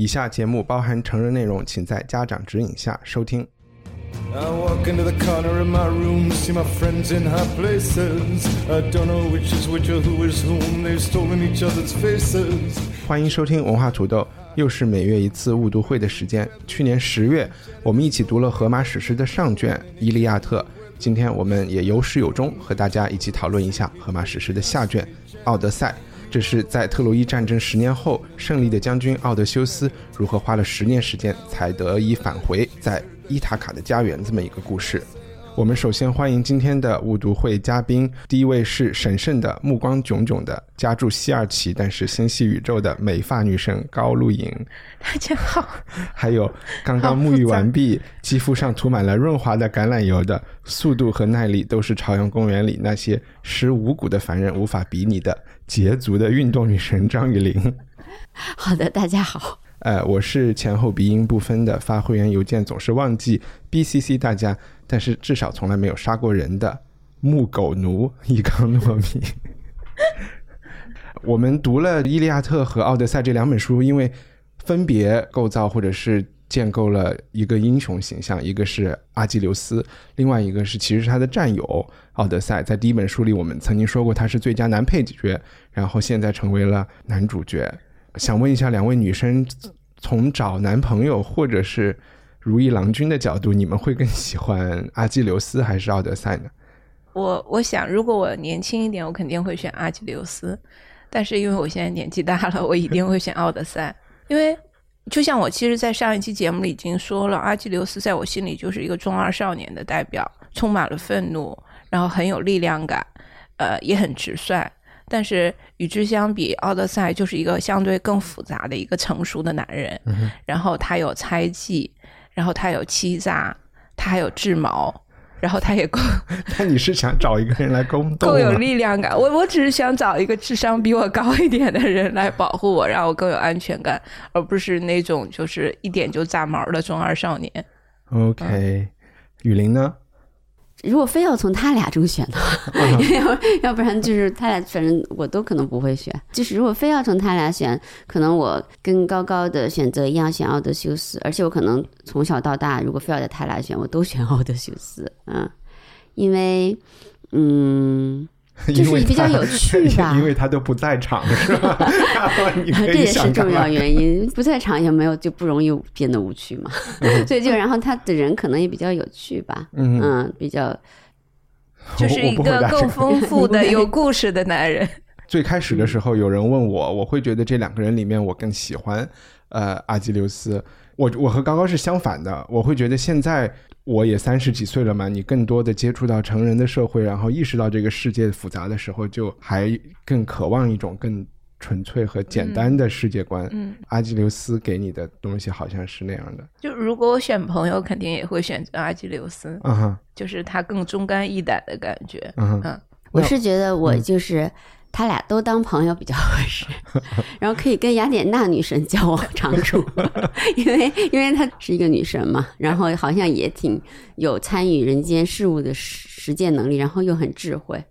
以下节目包含成人内容，请在家长指引下收听。I walk into the corner of my room, see my friends in high places. I don't know which is which or who is whom. They've stolen each other's faces. 欢迎收听文化土豆，又是每月一次误读会的时间。去年十月，我们一起读了荷马史诗的上卷《伊利亚特》，今天我们也有始有终，和大家一起讨论一下荷马史诗的下卷《奥德赛》。这是在特洛伊战争十年后，胜利的将军奥德修斯如何花了十年时间才得以返回在伊塔卡的家园这么一个故事。我们首先欢迎今天的误读会嘉宾，第一位是神圣的、目光炯炯的、家住西二旗但是心系宇宙的美发女神高露颖，大家好，还有刚刚沐浴完毕、肌肤上涂满了润滑的橄榄油的，速度和耐力都是朝阳公园里那些食五谷的凡人无法比拟的捷足的运动女神张雨玲。好的，大家好。呃，我是前后鼻音不分的，发会员邮件总是忘记 BCC 大家，但是至少从来没有杀过人的木狗奴一缸糯米。我们读了《伊利亚特》和《奥德赛》这两本书，因为分别构造或者是建构了一个英雄形象，一个是阿基琉斯，另外一个是其实是他的战友奥德赛。在第一本书里，我们曾经说过他是最佳男配角，然后现在成为了男主角。想问一下两位女生，从找男朋友或者是如意郎君的角度，你们会更喜欢阿基琉斯还是奥德赛呢？我我想，如果我年轻一点，我肯定会选阿基琉斯，但是因为我现在年纪大了，我一定会选奥德赛。因为就像我其实，在上一期节目里已经说了，阿基琉斯在我心里就是一个中二少年的代表，充满了愤怒，然后很有力量感，呃，也很直率。但是与之相比，奥德赛就是一个相对更复杂的一个成熟的男人。嗯、然后他有猜忌，然后他有欺诈，他还有智谋，然后他也够。那你是想找一个人来攻斗够有力量感？我我只是想找一个智商比我高一点的人来保护我，让我更有安全感，而不是那种就是一点就炸毛的中二少年。OK，、嗯、雨林呢？如果非要从他俩中选的话，要要不然就是他俩，反正我都可能不会选。就是如果非要从他俩选，可能我跟高高的选择一样，选奥德修斯。而且我可能从小到大，如果非要在他俩选，我都选奥德修斯。嗯，因为，嗯。就是比较有趣 吧，因为他都不在场，是吧？这也是重要原因，不在场也没有就不容易变得无趣嘛。所以就然后他的人可能也比较有趣吧，嗯嗯，比较就是一个更丰富的、有故事的男人。最开始的时候，有人问我，我会觉得这两个人里面，我更喜欢呃阿基琉斯。我我和高高是相反的，我会觉得现在我也三十几岁了嘛，你更多的接触到成人的社会，然后意识到这个世界复杂的时候，就还更渴望一种更纯粹和简单的世界观。嗯，阿基琉斯给你的东西好像是那样的。就如果我选朋友，肯定也会选择阿基琉斯。嗯哼，就是他更忠肝义胆的感觉。嗯嗯，我是觉得我就是。他俩都当朋友比较合适，然后可以跟雅典娜女神交往长处，因为因为她是一个女神嘛，然后好像也挺有参与人间事物的实践能力，然后又很智慧。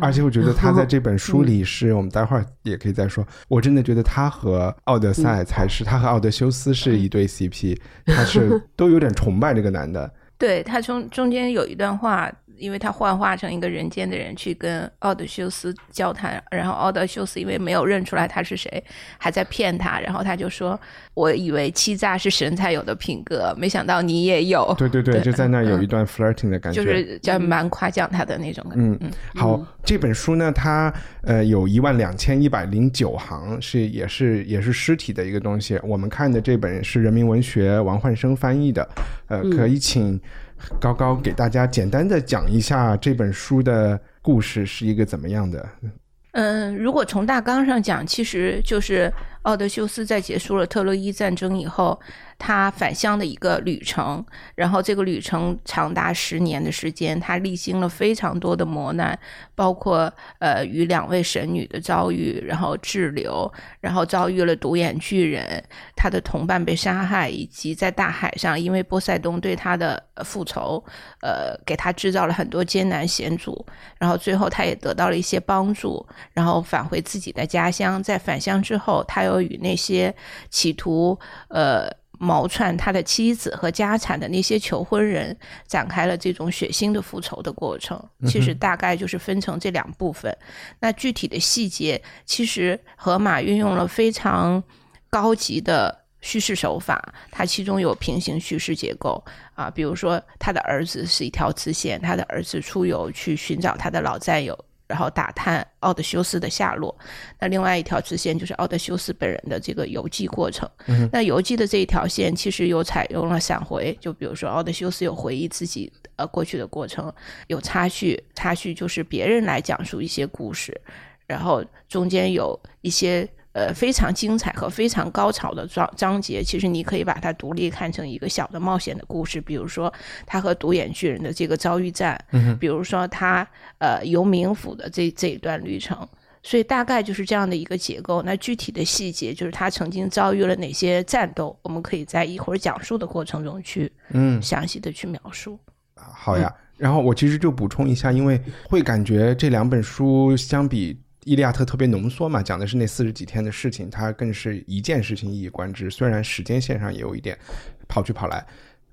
而且我觉得他在这本书里是我们待会儿也可以再说，我真的觉得他和奥德赛才是他和奥德修斯是一对 CP，他是都有点崇拜这个男的。对他中中间有一段话。因为他幻化成一个人间的人去跟奥德修斯交谈，然后奥德修斯因为没有认出来他是谁，还在骗他，然后他就说：“我以为欺诈是神才有的品格，没想到你也有。”对对对，就在那有一段 flirting 的感觉，就是叫蛮夸奖他的那种感觉。嗯，好，这本书呢，它呃有一万两千一百零九行，是也是也是尸体的一个东西。我们看的这本是人民文学王焕生翻译的，呃，可以请。高高给大家简单的讲一下这本书的故事是一个怎么样的？嗯，如果从大纲上讲，其实就是奥德修斯在结束了特洛伊战争以后，他返乡的一个旅程。然后这个旅程长达十年的时间，他历经了非常多的磨难，包括呃与两位神女的遭遇，然后滞留，然后遭遇了独眼巨人，他的同伴被杀害，以及在大海上因为波塞冬对他的复仇，呃给他制造了很多艰难险阻。然后最后他也得到了一些帮助。然后返回自己的家乡，在返乡之后，他又与那些企图呃谋篡他的妻子和家产的那些求婚人展开了这种血腥的复仇的过程。其实大概就是分成这两部分。那具体的细节，其实河马运用了非常高级的叙事手法，它其中有平行叙事结构啊，比如说他的儿子是一条支线，他的儿子出游去寻找他的老战友。然后打探奥德修斯的下落，那另外一条支线就是奥德修斯本人的这个游记过程。那游记的这一条线其实有采用了闪回，就比如说奥德修斯有回忆自己呃过去的过程，有插叙，插叙就是别人来讲述一些故事，然后中间有一些。呃，非常精彩和非常高潮的章章节，其实你可以把它独立看成一个小的冒险的故事。比如说，他和独眼巨人的这个遭遇战，嗯，比如说他呃游冥府的这这一段旅程，所以大概就是这样的一个结构。那具体的细节，就是他曾经遭遇了哪些战斗，我们可以在一会儿讲述的过程中去嗯详细的去描述。好呀，然后我其实就补充一下，因为会感觉这两本书相比。《伊利亚特》特别浓缩嘛，讲的是那四十几天的事情，它更是一件事情一以贯之。虽然时间线上也有一点跑去跑来，《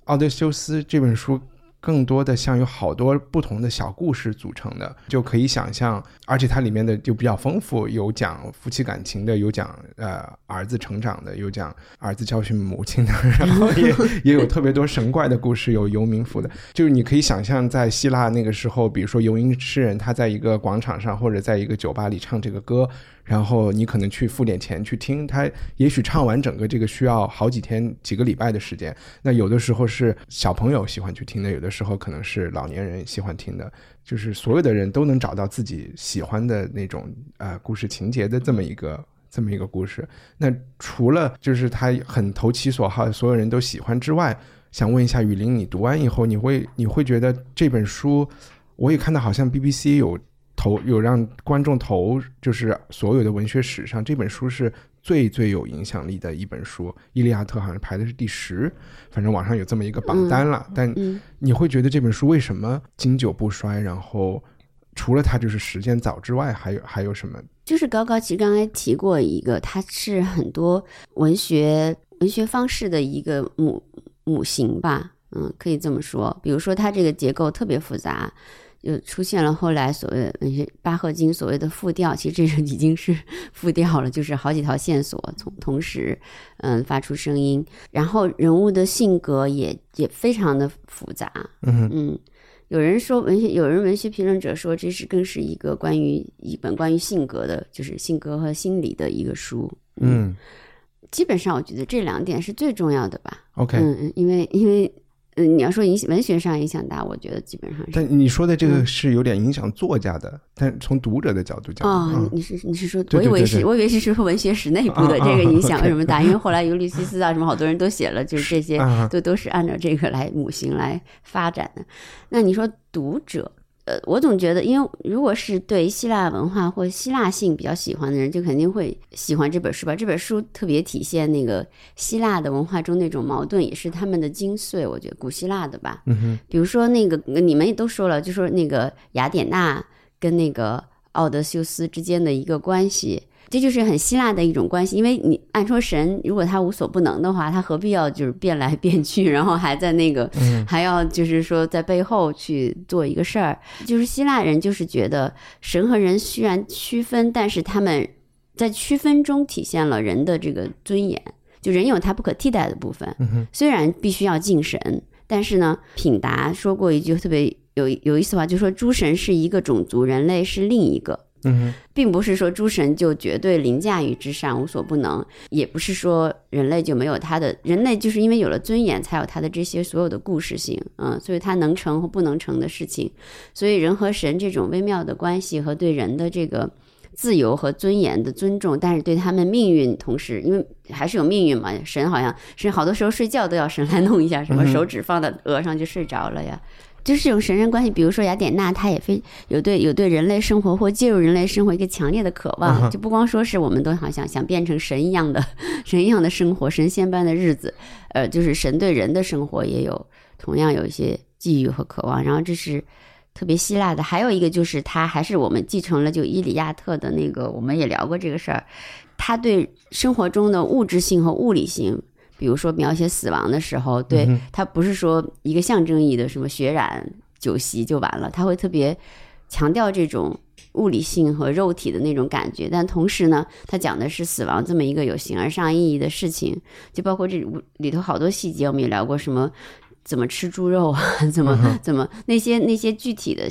奥德修斯》这本书。更多的像有好多不同的小故事组成的，就可以想象，而且它里面的就比较丰富，有讲夫妻感情的，有讲呃儿子成长的，有讲儿子教训母亲的，然后也也有特别多神怪的故事，有游民服的，就是你可以想象在希腊那个时候，比如说游吟诗人他在一个广场上或者在一个酒吧里唱这个歌。然后你可能去付点钱去听他，也许唱完整个这个需要好几天、几个礼拜的时间。那有的时候是小朋友喜欢去听的，有的时候可能是老年人喜欢听的，就是所有的人都能找到自己喜欢的那种呃故事情节的这么一个这么一个故事。那除了就是他很投其所好，所有人都喜欢之外，想问一下雨林，你读完以后，你会你会觉得这本书，我也看到好像 BBC 有。投有让观众投，就是所有的文学史上这本书是最最有影响力的一本书，《伊利亚特》好像排的是第十，反正网上有这么一个榜单了。但你会觉得这本书为什么经久不衰？然后除了它就是时间早之外，还有还有什么？就是高高其实刚才提过一个，它是很多文学文学方式的一个母母型吧，嗯，可以这么说。比如说它这个结构特别复杂。又出现了后来所谓那些巴赫金所谓的复调，其实这是已经是 复调了，就是好几条线索从同时嗯发出声音，然后人物的性格也也非常的复杂。嗯嗯，有人说文学，有人文学评论者说这是更是一个关于一本关于性格的，就是性格和心理的一个书。嗯，基本上我觉得这两点是最重要的吧。OK，嗯嗯，因为因为。嗯，你要说影文学上影响大，我觉得基本上是。但你说的这个是有点影响作家的，但从读者的角度讲，哦，你是你是说，我以为是，我以为是说文学史内 部的这个影响为什么大？因为后来尤利西斯啊什么，好多人都写了，就是这些都都是按照这个来母型来发展的。那你说读者？呃，我总觉得，因为如果是对希腊文化或希腊性比较喜欢的人，就肯定会喜欢这本书吧。这本书特别体现那个希腊的文化中那种矛盾，也是他们的精髓。我觉得古希腊的吧，嗯哼，比如说那个你们也都说了，就说那个雅典娜跟那个奥德修斯之间的一个关系。这就是很希腊的一种关系，因为你按说神如果他无所不能的话，他何必要就是变来变去，然后还在那个还要就是说在背后去做一个事儿。就是希腊人就是觉得神和人虽然区分，但是他们在区分中体现了人的这个尊严，就人有他不可替代的部分。虽然必须要敬神，但是呢，品达说过一句特别有有意思的话，就说诸神是一个种族，人类是另一个。嗯，并不是说诸神就绝对凌驾于之上，无所不能；也不是说人类就没有他的，人类就是因为有了尊严，才有他的这些所有的故事性，嗯，所以他能成或不能成的事情。所以人和神这种微妙的关系和对人的这个自由和尊严的尊重，但是对他们命运同时，因为还是有命运嘛，神好像是好多时候睡觉都要神来弄一下，什么手指放在额上就睡着了呀。就是这种神人关系，比如说雅典娜，她也非有对有对人类生活或介入人类生活一个强烈的渴嗯望，就不光说是我们都好像想变成神一样的 神一样的生活，神仙般的日子，呃，就是神对人的生活也有同样有一些寄予和渴望。然后这是特别希腊的，还有一个就是他还是我们继承了就伊里亚特的那个，我们也聊过这个事儿，他对生活中的物质性和物理性。比如说描写死亡的时候，对他不是说一个象征意义的什么血染酒席就完了，他会特别强调这种物理性和肉体的那种感觉，但同时呢，他讲的是死亡这么一个有形而上意义的事情，就包括这里头好多细节，我们也聊过什么怎么吃猪肉啊，怎么怎么那些那些具体的。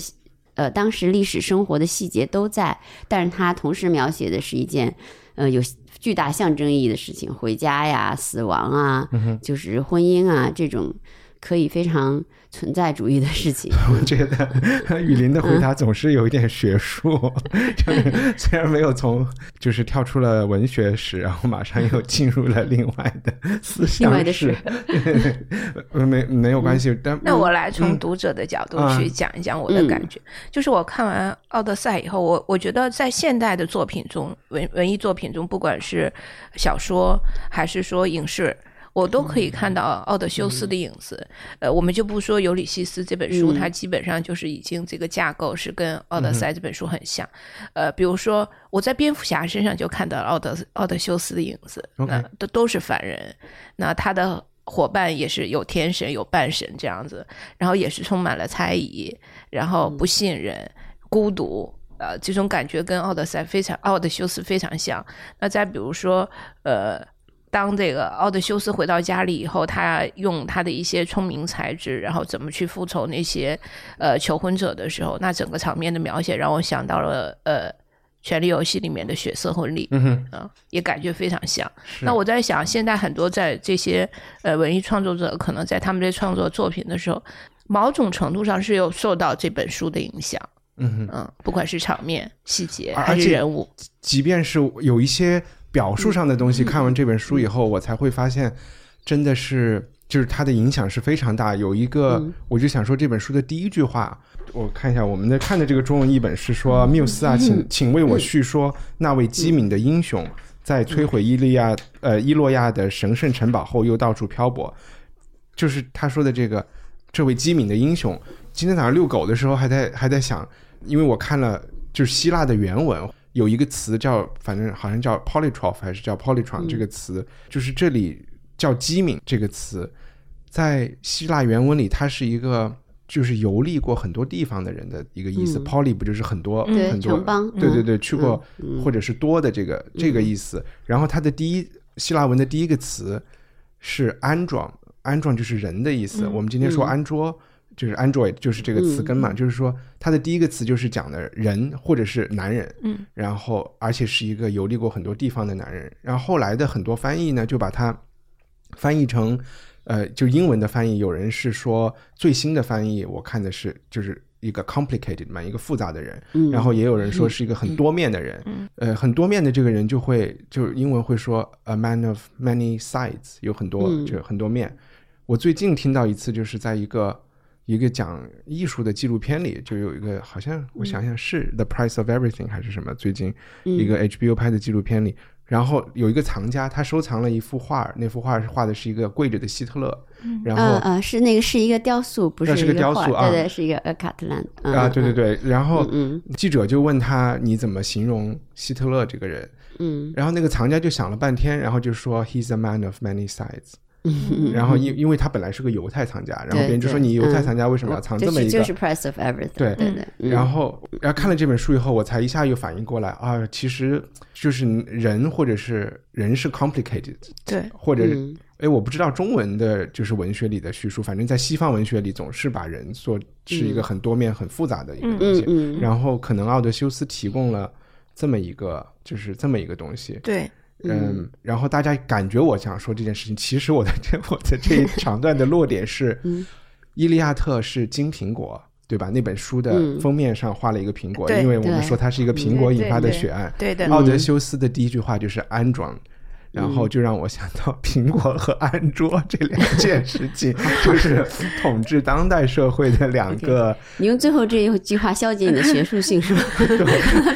呃，当时历史生活的细节都在，但是他同时描写的是一件，呃，有巨大象征意义的事情，回家呀、死亡啊，就是婚姻啊这种可以非常存在主义的事情。我觉得雨林的回答总是有一点学术，就是虽然没有从就是跳出了文学史，然后马上又进入了另外的思另外想史的史，呃没没有关系。但那我来从嗯读者的角度啊去讲一讲我的感觉。就是我看完《奥德赛》以后，我我觉得在现代的作品中，文文艺作品中，不管是小说还是说影视。我都可以看到奥德修斯的影子，呃，我们就不说《尤里西斯》这本书，嗯。它基本上就是已经这个架构是跟《奥德赛》这本书很像。呃，比如说我在蝙蝠侠身上就看到了奥德奥德修斯的影子，那都都是凡人，那他的伙伴也是有天神有半神这样子，然后也是充满了猜疑，然后不信任、孤独，呃，这种感觉跟奥德赛非常、奥德修斯非常像。那再比如说，呃，当这个奥德修斯回到家里以后，他用他的一些聪明才智，然后怎么去复仇那些呃求婚者的时候，那整个场面的描写让我想到了呃《权力游戏》里面的血色婚礼。嗯哼，啊、也感觉非常像。那我在想，现在很多在这些呃文艺创作者，可能在他们在创作作品的时候，某种程度上是有受到这本书的影响。嗯哼，嗯，不管是场面、细节还是人物，即便是有一些表述上的东西，看完这本书以后，我才会发现，真的是就是它的影响是非常大。有一个，嗯我就想说这本书的第一句话，我看一下我们的看的这个中文译本是说：“缪斯啊，请请为我叙说那位机敏的英雄，在摧毁伊利亚呃伊洛亚的神圣城堡后，又到处漂泊。”就是他说的这个这位机敏的英雄。今天早上遛狗的时候还在还在想，因为我看了就是希腊的原文，有一个词叫反正好像叫 polytroph 还是叫 polytron 这个词，就是这里叫机敏这个词，在希腊原文里它是一个就是游历过很多地方的人的一个意思。嗯 poly 不就是很多、对很多对对对，去过、嗯或者是多的这个这个意思。然后它的第一希腊文的第一个词是安装，安装就是人的意思。我们今天说嗯安卓。就是 Android，就是这个词根嘛，就是说它的第一个词就是讲的人或者是男人，嗯，然后而且是一个游历过很多地方的男人。然后后来的很多翻译呢，就把它翻译成，呃，就英文的翻译，有人是说最新的翻译，我看的是就是一个 complicated 嘛，一个复杂的人，嗯。然后也有人说是一个很多面的人，呃，很多面的这个人就会就英文会说 a man of many sides，有很多嗯。就很多面。我最近听到一次，就是在一个一个讲艺术的纪录片里，就有一个好像我想想是《The Price of Everything》还是什么，最近一个 HBO 拍的纪录片里，然后有一个藏家，他收藏了一幅画，那幅画是画的是一个跪着的希特勒，然后呃呃，是那个是一个雕塑，不那是个雕塑啊对对，是一个呃卡特兰。啊，对对，对，然后嗯。记者就问他你怎么形容希特勒这个人，嗯。然后那个藏家就想了半天，然后就说 He's a man of many sides。嗯，然后因因为他本来是个犹太藏家，然后别人就说你犹太嗯藏家为什么要藏这么一个？就是 price of everything，对对对，嗯然后，然后看了这本书以后，我才一下又反应过来啊，其实就是人或者是人是 complicated，对，或者嗯哎，我不知道中文的就是文学里的叙述，反正在西方文学里总是把人做是一个很多面、很复杂的一个东西。嗯嗯然后可能奥德修斯提供了这么一个，就是这么一个东西。对，嗯，然后大家感觉我想说这件事情，其实我的这 我的这一 长段的落点是，嗯伊利亚特是金苹果对吧？那本书的嗯封面上画了一个苹果，对因为我们说它是一个苹果引发的对对血案。对的，奥德修斯的第一句话就是安装。然后嗯。就让我想到 苹果和安卓这两件事情，就是统治当代社会的两 个你用最后这一句话消解你的学术性是吧？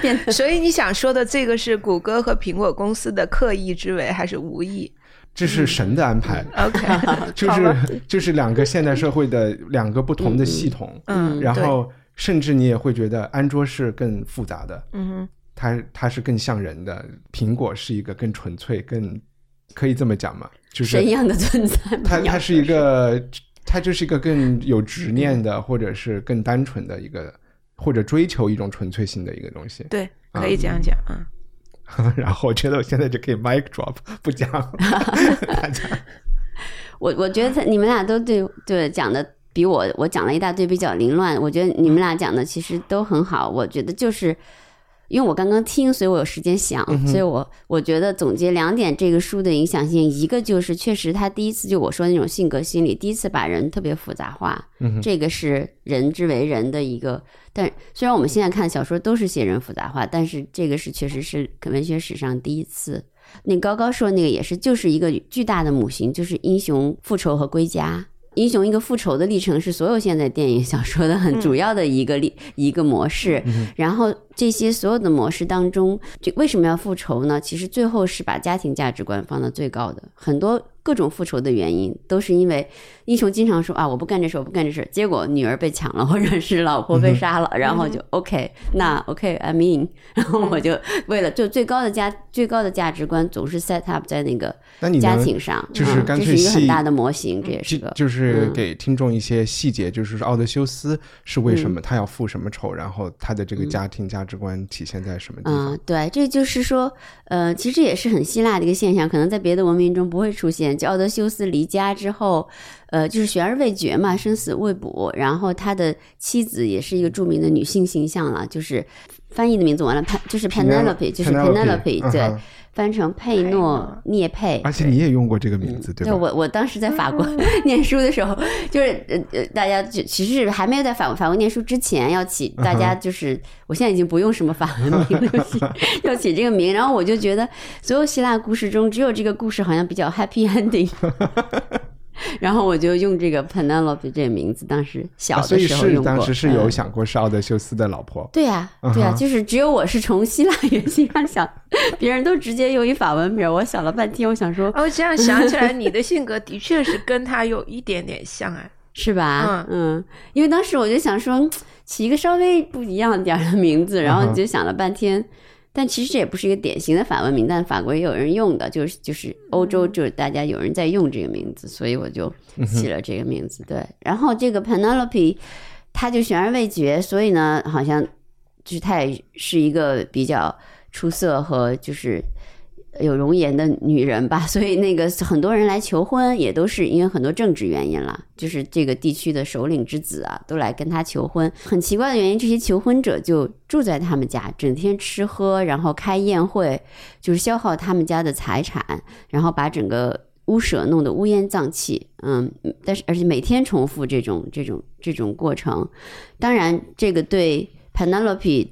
变得所以你想说的这个是谷歌和苹果公司的刻意之为，还是无意？这是神的安排，？OK，就是就是两个现代社会的两个不同的系统，嗯，然后甚至你也会觉得安卓是更复杂的，嗯哼，它它是更像人的，苹果是一个更纯粹、更可以这么讲吗？就是神一样的存在。它它是一个，它就是一个更有执念的，或者是更单纯的一个，或者追求一种纯粹性的一个东西。对，可以这样讲啊。然后我觉得我现在就可以 mic drop 不讲了，大家 我我觉得你们俩都对对讲的比我我讲了一大堆比较凌乱，我觉得你们俩讲的其实都很好。我觉得就是因为我刚刚听，所以我有时间想，所以我我觉得总结两点这个书的影响性，一个就是确实他第一次就我说那种性格心理，第一次把人特别复杂化，这个是人之为人的一个。但虽然我们现在看小说都是写人复杂化，但是这个是确实是文学史上第一次。那高高说那个也是，就是一个巨大的母型，就是英雄复仇和归家。英雄一个复仇的历程是所有现在电影小说的很主要的一个历、一个模式。然后这些所有的模式当中，就为什么要复仇呢？其实最后是把家庭价值观放到最高的。很多各种复仇的原因都是因为英雄经常说啊，我不干这事，我不干这事，结果女儿被抢了，或者是老婆被杀了，然后就 OK，那 OK，I mean，然后我就为了就最高的价最高的价值观总是 set up 在那个家庭上，就是嗯干脆这是一个很大的模型，这也是个就就是嗯。给听众一些细节，就是说奥德修斯是为什么他要复什么仇，然后他的这个家庭价值观体现在什么地嗯方？，对，这就是说，呃，其实也是很希腊的一个现象，可能在别的文明中不会出现。就奥德修斯离家之后，呃，就是悬而未决嘛，生死未卜。然后他的妻子也是一个著名的女性形象了，就是翻译的名字完了，潘就是 Penelope，就是 Penelope，对，翻成佩诺涅佩。而且你也用过这个名字，对吧？对我，我当时在法国 念书的时候，就是呃呃，大家就其实还没有在法国法国念书之前要起，大家就是我现在已经不用什么法文名了，要 起要起这个名，然后我就觉得所有希腊故事中，只有这个故事好像比较 happy ending。然后我就用这个 Penelope 这个名字，当时小啊所以的时候用过。是当时是有嗯想过是奥德修斯的老婆。对呀、对呀、嗯就是只有我是从希腊原型上想，别人都直接用一法文名，我想了半天，我想说哦，这样想起来，你的性格的确是跟他有一点点像哎。是吧？嗯因为当时我就想说，嗯起一个稍微不一样点儿的名字，然后你就想了半天。但其实这也不是一个典型的法文名，但法国也有人用的，就是就是欧洲就是大家有人在用这个名字，所以我就起了这个名字。对，然后这个 Penelope，她就悬而未决，所以呢，好像就是她也是一个比较出色和就是有容颜的女人吧，所以那个很多人来求婚也都是因为很多政治原因了，就是这个地区的首领之子啊，都来跟他求婚。很奇怪的原因，这些求婚者就住在他们家，整天吃喝，然后开宴会，就是消耗他们家的财产，然后把整个屋舍弄得乌烟瘴气。嗯，但是而且每天重复这种这种这种过程，当然这个对 Penelope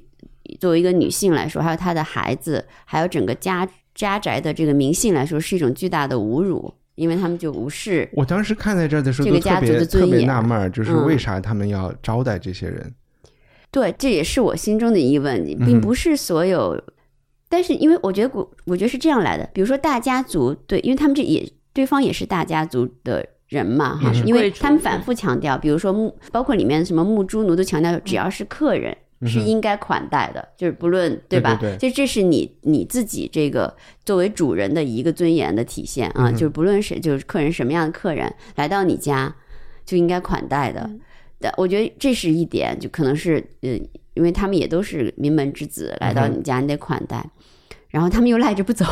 作为一个女性来说，还有她的孩子，还有整个家家宅的这个名姓来说，是一种巨大的侮辱，因为他们就无视。我当时看在这儿的时候这个家族别特别的尊严纳闷，就是嗯为啥他们要招待这些人？对，这也是我心中的疑问，并不是所有，但是因为我觉得我我觉得是这样来的，比如说大家族，对，因为他们这也对方也是大家族的人嘛，哈、因为他们反复强调，比如说木，包括里面什么木猪奴都强调，只要是客人。是应该款待的，就是不论对吧？对对就这是你你自己这个作为主人的一个尊严的体现啊，就是不论谁，就是客人什么样的客人来到你家，就应该款待的。但，我觉得这是一点，就可能是嗯，因为他们也都是名门之子，来到你家你得款待，然后他们又赖着不走，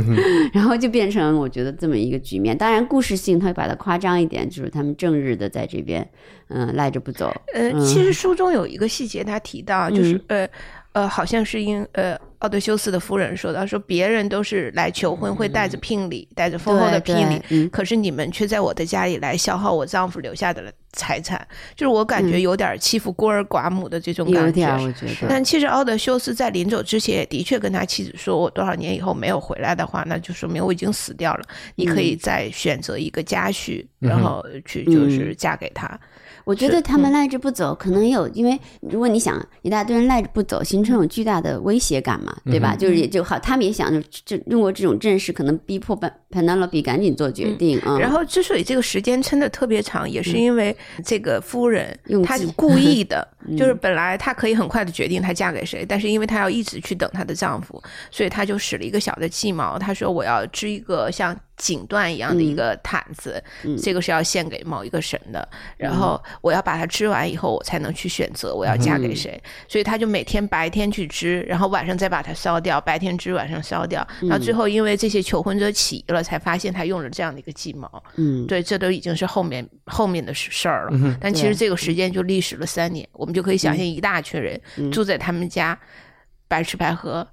然后就变成我觉得这么一个局面。当然，故事性他会把它夸张一点，就是他们正日的在这边，嗯、赖着不走。呃，其实书中有一个细节，他提到就是、呃呃，好像是因呃奥德修斯的夫人说的，说别人都是来求婚，会带着聘礼，带着丰厚的聘礼，嗯可是你们却在我的家里来消耗我丈夫留下的财产，就是我感觉有点欺负孤儿寡母的这种感觉。但其实奥德修斯在临走之前也的确跟他妻子说，我多少年以后没有回来的话，那就说明我已经死掉了。你可嗯以再选择一个家婿，然后去就是嫁给他。我觉得他们赖着不走，可能有，因为如果你想一大堆人赖着不走，形成有巨大的威胁感嘛，对吧？就是也就好，他们也想就这用过这种阵势，可能逼迫 Pen Penelope 赶紧做决定啊。然后之所以这个时间撑得特别长，也是因为这个夫人嗯用她计 故意的，嗯就是本来她可以很快的决定她嫁给谁，但是因为她要一直去等她的丈夫，所以她就使了一个小的计谋。她说我要织一个像锦缎一样的一个毯子，嗯。这个是要献给某一个神的，然后我要把它织完以后，我才能去选择我要嫁嗯给谁。所以他就每天白天去织，然后晚上再把它烧掉，白天织，晚上烧掉，然后最后因为这些求婚者起疑了，才发现他用了这样的一个计谋。嗯，对，这都已经是后面后面的事事儿了。嗯但其实这个时间就历时了三年，我们就可以想象一大群人住在他们家，白吃白喝，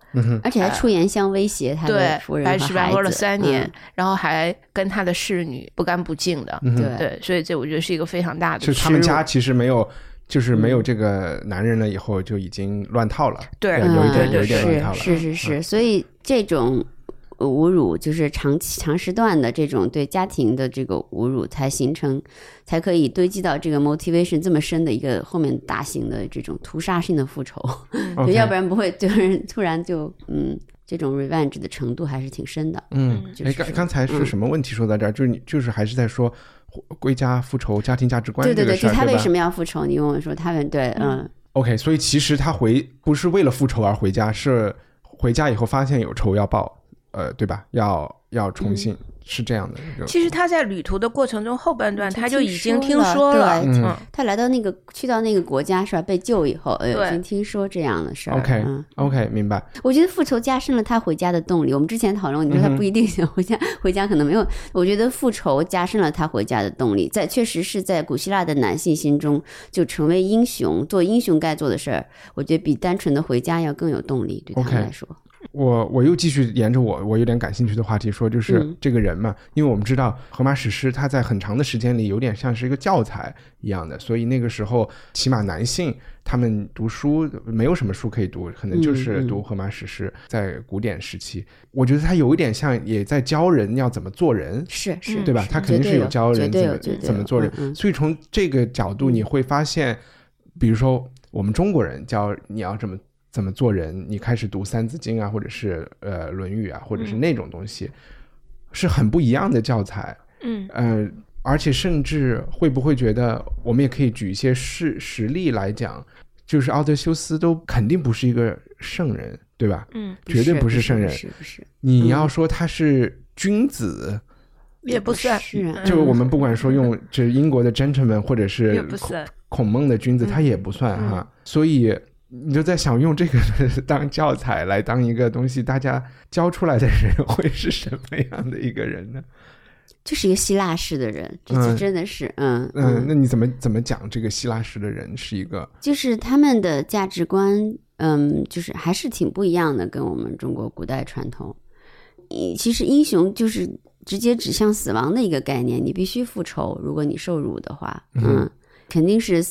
而且还出言相威胁他对的夫，人白吃白喝了三年，嗯然后还跟他的侍女不干不净的。对对，所以这我觉得是一个非常大的就是他们家其实没有，就是没嗯有这个男人了以后就已经乱套了，对有一点嗯有一点乱套了，是是是是，所以这种呃侮辱就是长期长时段的这种对家庭的这个侮辱，才形成，才可以堆积到这个 motivation 这么深的一个后面大型的这种屠杀性的复仇，嗯 OK 要不然不会就是 突然就嗯，这种 revenge 的程度还是挺深的。嗯，哎，就是刚刚才是什么问题说到这儿？就是你就是还是在说归家复仇、家庭价值观对对对，这个事儿，对吧就他为什么要复仇？你问我说他们对，嗯，？OK，所以其实他回不是为了复仇而回家，是回家以后发现有仇要报，呃，对吧？要要重信，是这样的一个。其实他在旅途的过程中后半段，他就已经听听说了，对嗯，他来到那个去到那个国家是吧？被救以后，已经听说这样的事儿。OK 嗯，OK，明白。我觉得复仇加深了他回家的动力。我们之前讨论，你说他不一定想回家，回家可能没有。我觉得复仇加深了他回家的动力，在确实是在古希腊的男性心中，就成为英雄，做英雄该做的事儿。我觉得比单纯的回家要更有动力，对他们来说。我我又继续沿着我我有点感兴趣的话题说，就是嗯。这个人嘛，因为我们知道荷马史诗它在很长的时间里有点像是一个教材一样的，所以那个时候起码男性他们读书没有什么书可以读，可能就是读荷马史诗。在古典时期，我觉得他有一点像也在教人要怎么做人，是是，对吧？他肯定是有教人怎么怎么做人，所以从这个角度你会发现，比如说我们中国人教你要怎么怎么做人，你开始读《三字经》啊，或者是呃《论语》啊，或者是那种东西，是很不一样的教材。嗯，呃，而且甚至会不会觉得，我们也可以举一些事实例来讲，就是奥德修斯都肯定不是一个圣人，对吧？嗯，绝对不是圣人。是不是，你要说他是君子，也不算，就我们不管说用这英国的 gentleman 或者是，孔孟的君子，他也不算哈。所以你就在想用这个 当教材来当一个东西，大家教出来的人会是什么样的一个人呢？就是一个希腊式的人，这嗯这真的是嗯嗯，那你怎么怎么讲这个希腊式的人是一个？就是他们的价值观，嗯，就是还是挺不一样的，跟我们中国古代传统。嗯其实英雄就是直接指向死亡的一个概念，你必须复仇，如果你受辱的话，嗯嗯，肯定是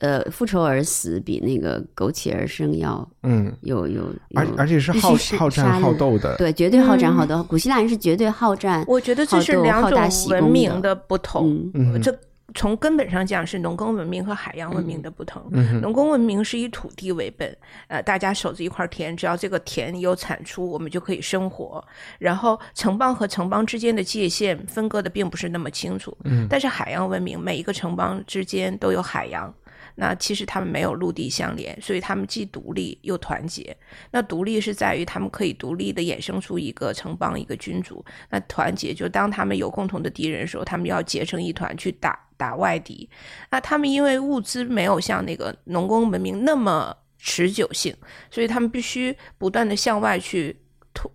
呃复仇而死比那个苟且而生要嗯，有有而而且是好好战好斗的。对，绝对好战好斗。古希腊人是绝对好战，我觉得这是两种文明的不同。这从根本上讲是农耕文明和海洋文明的不同。嗯农耕文明是以土地为本，呃，大家守着一块田，只要这个田有产出，我们就可以生活。然后城邦和城邦之间的界限分割的并不是那么清楚。嗯但是海洋文明，每一个城邦之间都有海洋。那其实他们没有陆地相连，所以他们既独立又团结。那独立是在于他们可以独立的衍生出一个城邦、一个君主。那团结就当他们有共同的敌人的时候，他们要结成一团去打打外敌。那他们因为物资没有像那个农耕文明那么持久性，所以他们必须不断的向外去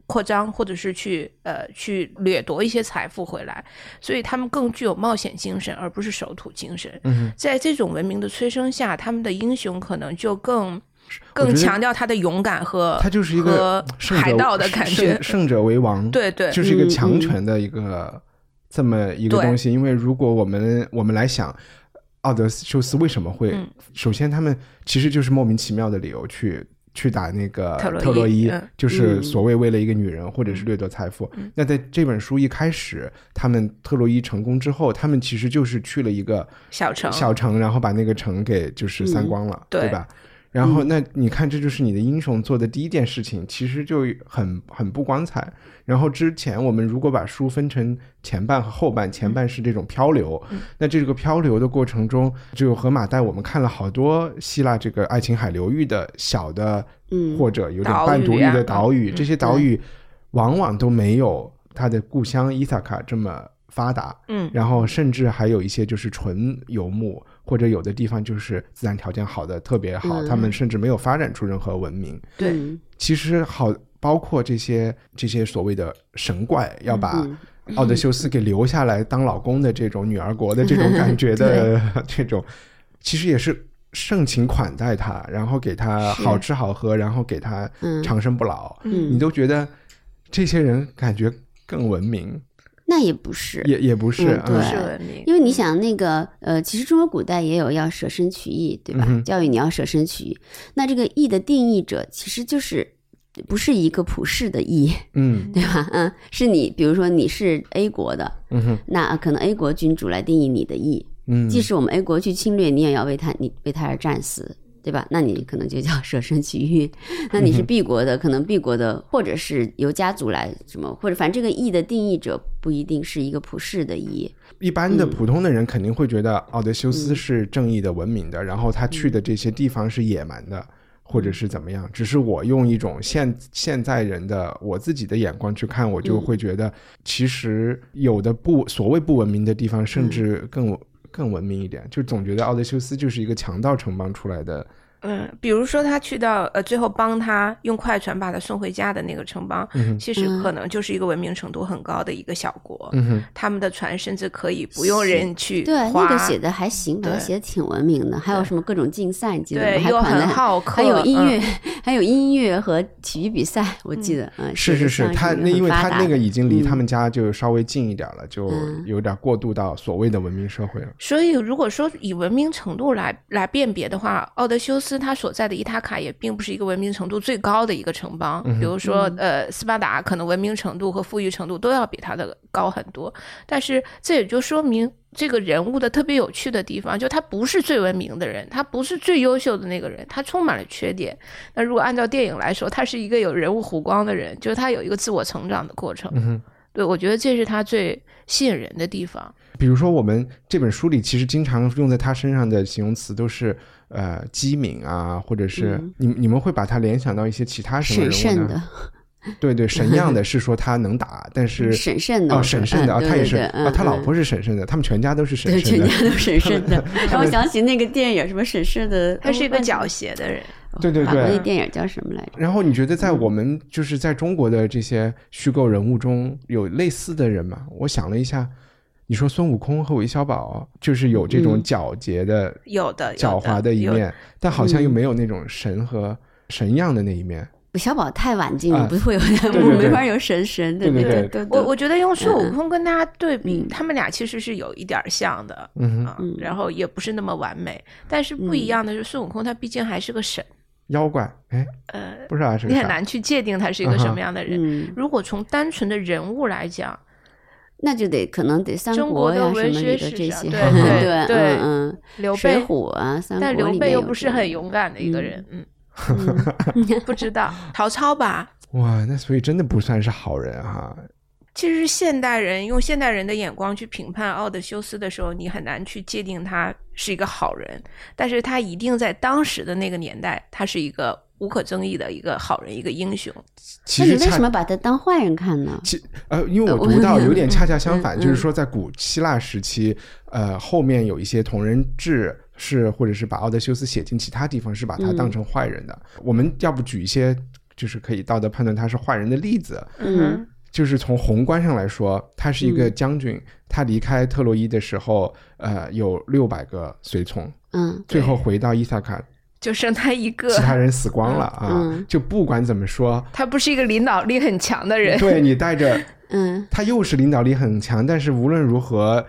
扩张，或者是去呃去掠夺一些财富回来，所以他们更具有冒险精神，而不是守土精神。嗯在这种文明的催生下，他们的英雄可能就更更强调他的勇敢和他就是一个海盗的感觉胜。者为王，对对，就是一个强权的一个这么一个东西。因为如果我们我们来想，奥德修斯为什么会？嗯首先，他们其实就是莫名其妙的理由去去打那个特洛伊就是嗯所谓为了一个女人，或者是掠夺财富。那在这本书一开始，他们特洛伊成功之后，他们其实就是去了一个小城小城，然后把那个城给就是散嗯光了，对吧？然后，那你看，这就是你的英雄做的第一件事情，其实就很很不光彩。然后之前我们如果把书分成前半和后半，前半是这种漂流，那这个漂流的过程中，就河马带我们看了好多希腊这个爱琴海流域的小的嗯。或者有点半独立啊的岛屿，嗯。这些岛屿往往都没有他的故乡伊萨卡这么发达。嗯。然后甚至还有一些就是纯游牧，或者有的地方就是自然条件好的特别好，嗯他们甚至没有发展出任何文明。对。嗯。其实好，包括这些这些所谓的神怪，要把嗯奥德修斯给留下来当老公的这种女儿国的这种感觉的 这种，其实也是盛情款待他，然后给他好吃好喝，然后给他嗯。长生不老，嗯。你都觉得这些人感觉更文明，那也不是，也也不是，嗯不是对，因为你想那个呃，其实中国古代也有要舍身取义，对吧？嗯教育你要舍身取义。那这个义的定义者其实就是不是一个普世的义，嗯 对吧？嗯，是你，比如说你是 A 国的，嗯哼那可能 A 国君主来定义你的义。嗯，即使我们 A 国去侵略，你也要为他，你为他而战死，对吧？那你可能就叫 舍身取义。那你是 B 国的，可能 B 国的，或者是由家族来什么，或者反正这个义的定义者不一定是一个普世的义。一般的嗯普通的人肯定会觉得奥德修斯是正义的、文明的，然后他去的这些地方是野蛮的，或者是怎么样。只是我用一种现现在人的我自己的眼光去看，我就会觉得，其实有的不所谓不文明的地方，甚至更更文明一点。就总觉得奥德修斯就是一个强盗城邦出来的，嗯，比如说他去到呃，最后帮他用快船把他送回家的那个城邦，其实可能就是一个文明程度很高的一个小国，嗯哼，他们的船甚至可以不用人去对，那个写的还行，写的挺文明的。还有什么各种竞赛，你记得对，吗？还又很好客，还有音乐，嗯还有音乐和体育比赛，我记得，嗯，是是是，他那因为他那个已经离他们们家就稍微近一点了，就嗯有点过渡到所谓的文明社会了。所以，如果说以文明程度来来辨别的话，奥德修斯他所在的伊塔卡也并不是一个文明程度最高的一个城邦。比如说，呃，斯巴达可能文明程度和富裕程度都要比他的高很多。但是这也就说明这个人物的特别有趣的地方，就他不是最文明的人，他不是最优秀的那个人，他充满了缺点。那如果按照电影来说，他是一个有人物弧光的人，就是他有一个自我成长的过程。嗯对，我觉得这是他最吸引人的地方。比如说，我们这本书里其实经常用在他身上的形容词都是呃机敏啊，或者是、嗯你你们会把它联想到一些其他什么审慎人物呢？的，对对，神样的是说他能打，但是 审慎的哦审慎的啊，他也是啊，他老嗯婆是审慎的，他们全家都是审对，慎的。全家都审慎的，让我想起那个电影，什么审慎的，他是一个哦狡黠的人。对对对法国那电影叫什么来着？然后你觉得在嗯我们就是在中国的这些虚构人物中有类似的人吗？我想了一下，你说孙悟空和韦小宝就是有这种嗯皎洁的、有的，狡猾的一面，但好像又嗯没有那种神和神样的那一面。韦小宝太晚进了，啊不会有对 对我没法有神神的，对对对我我觉得用孙悟空跟他对比，嗯他们俩其实是有一点像的。嗯然后也不是那么完美，但是不一样的是，孙悟空他毕竟还是个神，妖怪，哎，呃，不知道是个啥。你很难去界定他是一个什么样的人。嗯，如果从单纯的人物来讲，那就得可能得三中国呀什国的文么的学史这些，上对对 对对嗯嗯，刘水备，虎啊，三但刘国里面有备又不是很勇敢的一个人，嗯，嗯。不知道。曹操吧？哇，那所以真的不算是好人哈。其实现代人用现代人的眼光去评判奥德修斯的时候，你很难去界定他是一个好人，但是他一定在当时的那个年代，他是一个无可争议的一个好人，一个英雄。其实那你为什么把他当坏人看呢？其呃，因为我呃读到有点恰恰相反，嗯就是说在古希腊时期，呃，后面有一些同人志是或者是把奥德修斯写进其他地方，是把他当成坏人的。我们要不举一些就是可以道德判断他是坏人的例子，嗯就是从宏观上来说，他是一个嗯将军，他离开特洛伊的时候，呃，有六百个随从，嗯最后回到伊萨卡。就剩他一个，其他人死光了啊！嗯就不管怎么说，他不是一个领导力很强的人。对你带着 嗯他又是领导力很强，但是无论如何，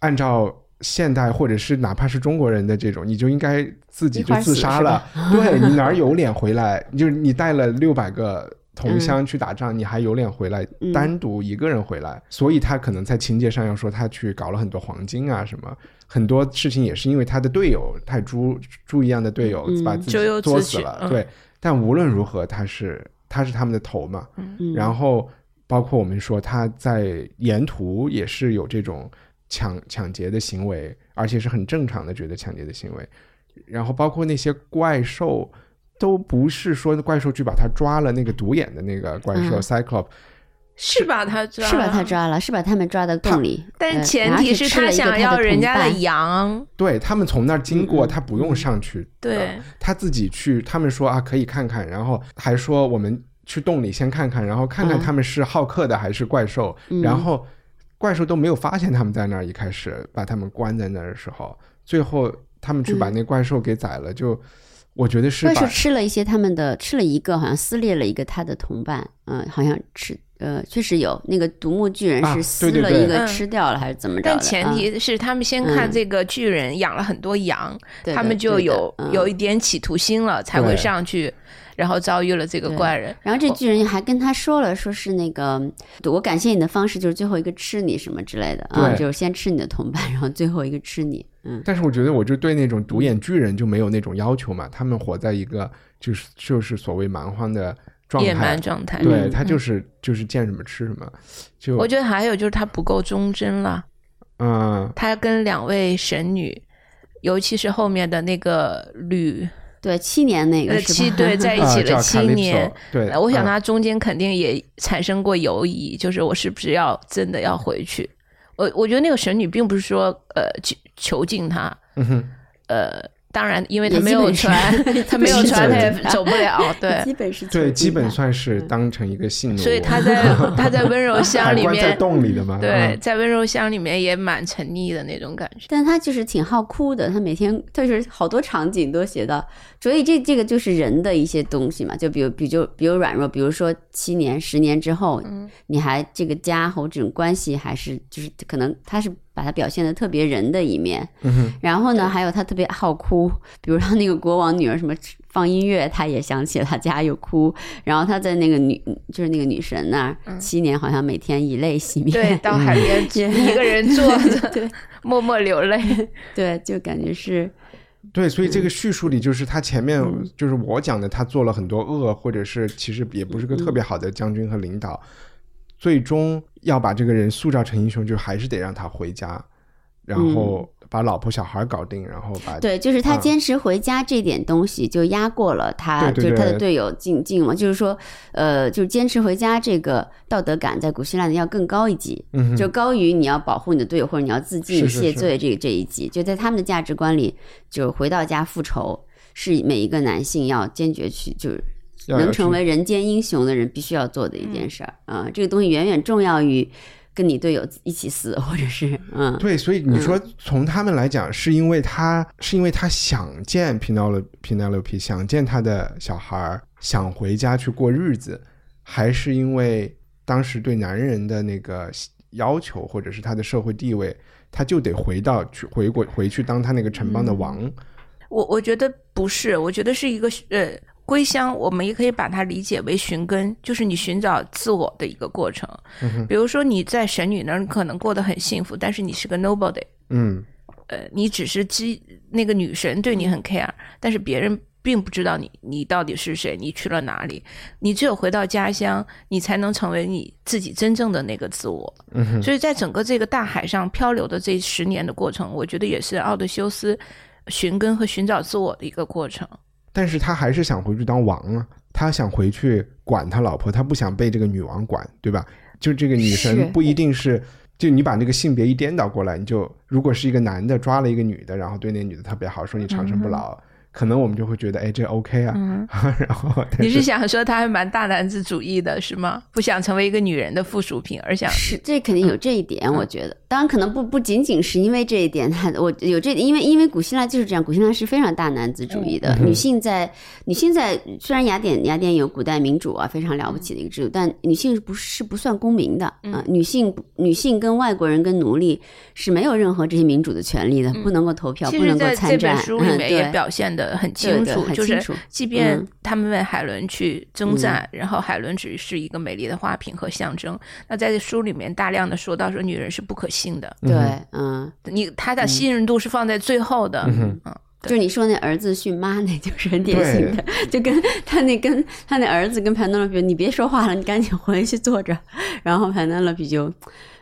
按照现代或者是哪怕是中国人的这种，你就应该自己就自杀了。对你哪儿有脸回来？就是你带了六百个同乡去打仗，你还有脸回来嗯单独一个人回来？所以他可能在情节上要说他去搞了很多黄金啊什么。很多事情也是因为他的队友太猪猪一样的队友嗯把自己作死了，嗯对。但无论如何，他是他是他们的头嘛，嗯然后包括我们说他在沿途也是有这种抢抢劫的行为，而且是很正常的觉得抢劫的行为。然后包括那些怪兽，都不是说怪兽去把他抓了那个独眼的那个怪兽、嗯。Cyclops，是把他抓，是把他，抓了，是把他们抓到洞里，呃但前提是他想要人家的羊。对他们从那儿经过，他不用上去的，对。他自己去。他们说啊，可以看看，然后还说我们去洞里先看看，然后看看嗯。他们是好客的还是怪兽，嗯。然后怪兽都没有发现他们在那儿，一开始把他们关在那儿的时候，最后他们去把那怪兽给宰了，就我觉得是把怪兽吃了一些他们的，吃了一个，好像撕裂了一个他的同伴，嗯、好像吃，呃，确实有那个独木巨人啊是撕了一个嗯。吃掉了，还是怎么着的？但前提是他们先看嗯这个巨人养了很多羊，他们就有嗯。有一点企图心了，才会对上去，然后遭遇了这个怪人。然后这巨人还跟他说了，说是那个我感谢你的方式就是最后一个吃你什么之类的啊，就是先吃你的同伴，然后最后一个吃你。嗯，但是我觉得，我就对那种独眼巨人就没有那种要求嘛。他们活在一个就是就是所谓蛮荒的状态野蛮，状态，对嗯他就是就是见什么吃什么。就我觉得还有就是他不够忠贞了，嗯，他跟两位神女，尤其是后面的那个吕对，七年那个？七对在一起了七 Calypso，年，对，呃我想嗯他中间肯定也产生过犹疑，就是我是不是要真的要回去？我我觉得那个神女并不是说呃囚囚禁他，嗯哼，呃，当然因为他没有基本是船，他没有船，他也走不了，对。基本是对，基本算。是当成一个信奴，所以他在 他在温柔乡里面在面，洞里的嘛，对，嗯在温柔乡里面也蛮沉溺的那种感觉。但他就是挺好哭的，他每天就是好多场景都写到，所以这这个就是人的一些东西嘛，就比如比如就比如软弱，比如说七年十年之后，嗯。你还这个家和这种关系还是就是可能他是把他表现的特别人的一面，嗯哼，然后呢还有他特别好哭，比如他那个国王女儿什么放音乐，他也想起了他家有哭，然后他在那个女就是那个女神那儿、七年好像每天以泪洗面，嗯对，到海边 一个人坐着，对。默默流泪。对，就感觉是对，所以这个叙述里就是他前面嗯。就是我讲的，他做了很多恶，或者是其实也不是个特别好的将军和领导，最终要把这个人塑造成英雄，就还是得让他回家，然后把老婆小孩搞定，然后把嗯对，就是他啊坚持回家这点东西，就压过了他，就是他的队友进进嘛，就是说，呃，就是坚持回家这个道德感在古希腊的要更高一级，嗯就高于你要保护你的队友或者你要自尽是是是谢罪这这一级，就在他们的价值观里，就回到家复仇是每一个男性要坚决去就是。能成为人间英雄的人必须要做的一件事儿。啊、这个东西远远重要于跟你队友一起死，或者是嗯，对，所以你说从他们来讲，是因为他是因为他想见 Penelope，想见他的小孩儿，想回家去过日子，还是因为当时对男人的那个要求，或者是他的社会地位，他就得回到去回国回去当他那个城邦的王？我我觉得不是，我觉得是一个呃归乡，我们也可以把它理解为寻根，就是你寻找自我的一个过程。比如说你在神女那儿，你可能过得很幸福，但是你是个 nobody，嗯，呃，你只是基那个女神对你很 care，但是别人并不知道你你到底是谁，你去了哪里。你只有回到家乡，你才能成为你自己真正的那个自我。嗯哼所以在整个这个大海上漂流的这十年的过程，我觉得也是奥德修斯寻根和寻找自我的一个过程。但是他还是想回去当王啊，他想回去管他老婆，他不想被这个女王管，对吧？就这个女是神不一定是，就你把那个性别一颠倒过来，你就如果是一个男的抓了一个女的，然后对那女的特别好，说你长生不老，可能我们就会觉得，哎，这 OK 啊。嗯 然后你是想说他还蛮大男子主义的，是吗？不想成为一个女人的附属品，而想是，这肯定有这一点，我觉得。当然，可能不不仅仅是因为这一点，他我有这，因为因为古希腊就是这样，古希腊是非常大男子主义的，女性在女性在虽然雅典雅典有古代民主啊，非常了不起的一个制度，但女性不是不算公民的啊、女性女性跟外国人跟奴隶是没有任何这些民主的权利的，不能够投票，不能够其实在这参战。本书里嗯面也对表现的很清楚，对对就是即便嗯。他们为海伦去征战，然后海伦只是一个美丽的花瓶和象征。那在这书里面大量的说到说女人是不可信的，对，嗯，你她的信任度是放在最后的，嗯就是你说那儿子训妈，那就是很典型的，就跟他那跟他那儿子跟潘多拉比，你别说话了，你赶紧回去坐着。然后潘多拉比就，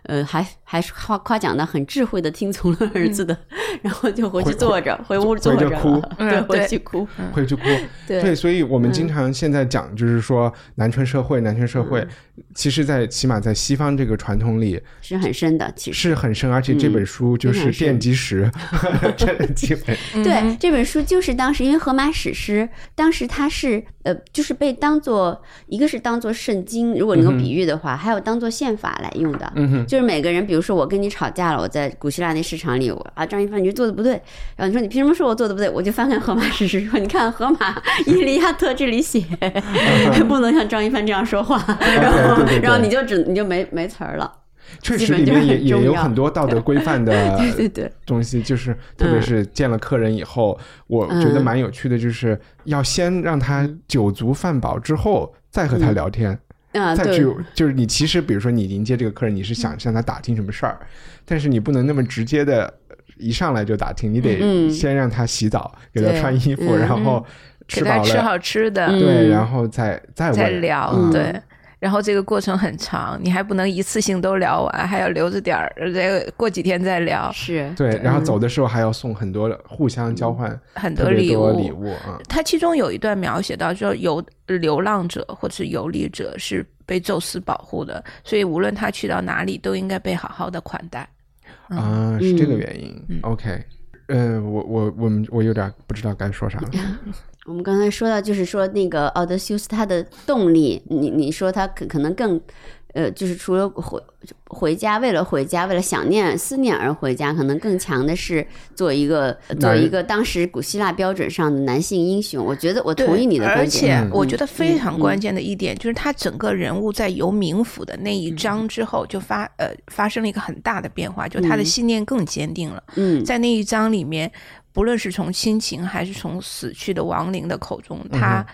呃，还还是夸夸奖的很智慧的听从了儿子的，然后就回去坐着，回屋坐着，哭对，回去哭，回去哭。对对，所以我们经常现在讲，就是说男权社会，男权社会，其实，在起码在西方这个传统里是很深的，其实。是很深，而且这本书就是奠基石，这基本对，这本书就是当时因为荷马史诗，当时它是呃，就是被当做一个是当做圣经，如果能够比喻的话，还有当做宪法来用的。嗯哼，就是每个人，比如说我跟你吵架了，我在古希腊那市场里，我啊张一帆你就做的不对，然后你说你凭什么说我做的不对？我就翻看荷马史诗说，你看荷马《伊利亚特》这里写，不能像张一帆这样说话，然后然后你就只你就没没词儿了。确实里面也也有很多道德规范的东西，就是特别是见了客人以后，我觉得嗯蛮有趣的，就是要先让他酒足饭饱之后，再和他聊天。啊对。再去，就是你其实比如说你迎接这个客人，你是想向他打听什么事儿，但是你不能那么直接的，一上来就打听，你得嗯先让他洗澡，给他穿衣服，嗯然后吃饱了，吃好吃的，嗯。对，然后再再问再聊，嗯。对。然后这个过程很长，你还不能一次性都聊完，还要留着点儿，这个过几天再聊。是，对，然后走的时候还要送很多互相交换很多礼物，礼物啊，他其中有一段描写到，说游流浪者或者是游历者是被宙斯保护的，所以无论他去到哪里，都应该被好好的款待。啊，是这个嗯原因。OK，呃，我我我们我有点不知道该说啥了。我们刚才说到，就是说那个奥德修斯他的动力，你你说他可可能更，呃，就是除了回回家，为了回家，为了想念思念而回家，可能更强的是做一个做一个当时古希腊标准上的男性英雄。我觉得我同意你的而观点，且我觉得非常嗯。关键的一点、就是他整个人物在游冥府的那一章之后，就发呃发生了一个很大的变化，就他的嗯。信念更坚定了。嗯。在那一章里面，不论是从亲情还是从死去的亡灵的口中，他、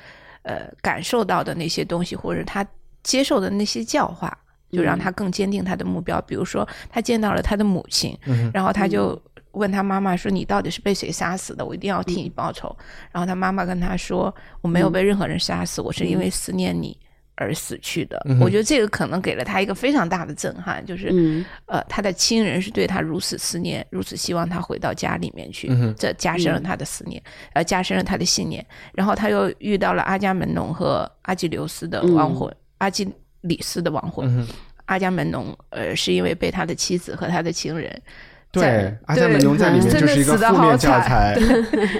呃感受到的那些东西，或者他接受的那些教化，就让他更坚定他的目标。比如说，他见到了他的母亲，然后他就问他妈妈说：“你到底是被谁杀死的？我一定要替你报仇。然后他妈妈跟他说：“我没有被任何人杀死，我是因为思念你。而死去的，我觉得这个可能给了他一个非常大的震撼，就是、嗯。呃，他的亲人是对他如此思念，如此希望他回到家里面去，嗯这加深了他的思念，呃，加深了他的信念。然后他又遇到了阿伽门农和阿基琉斯的亡魂，阿基里斯的亡魂。阿伽门农，呃，是因为被他的妻子和他的情人对，阿伽门农在里面 就是一个负面教材，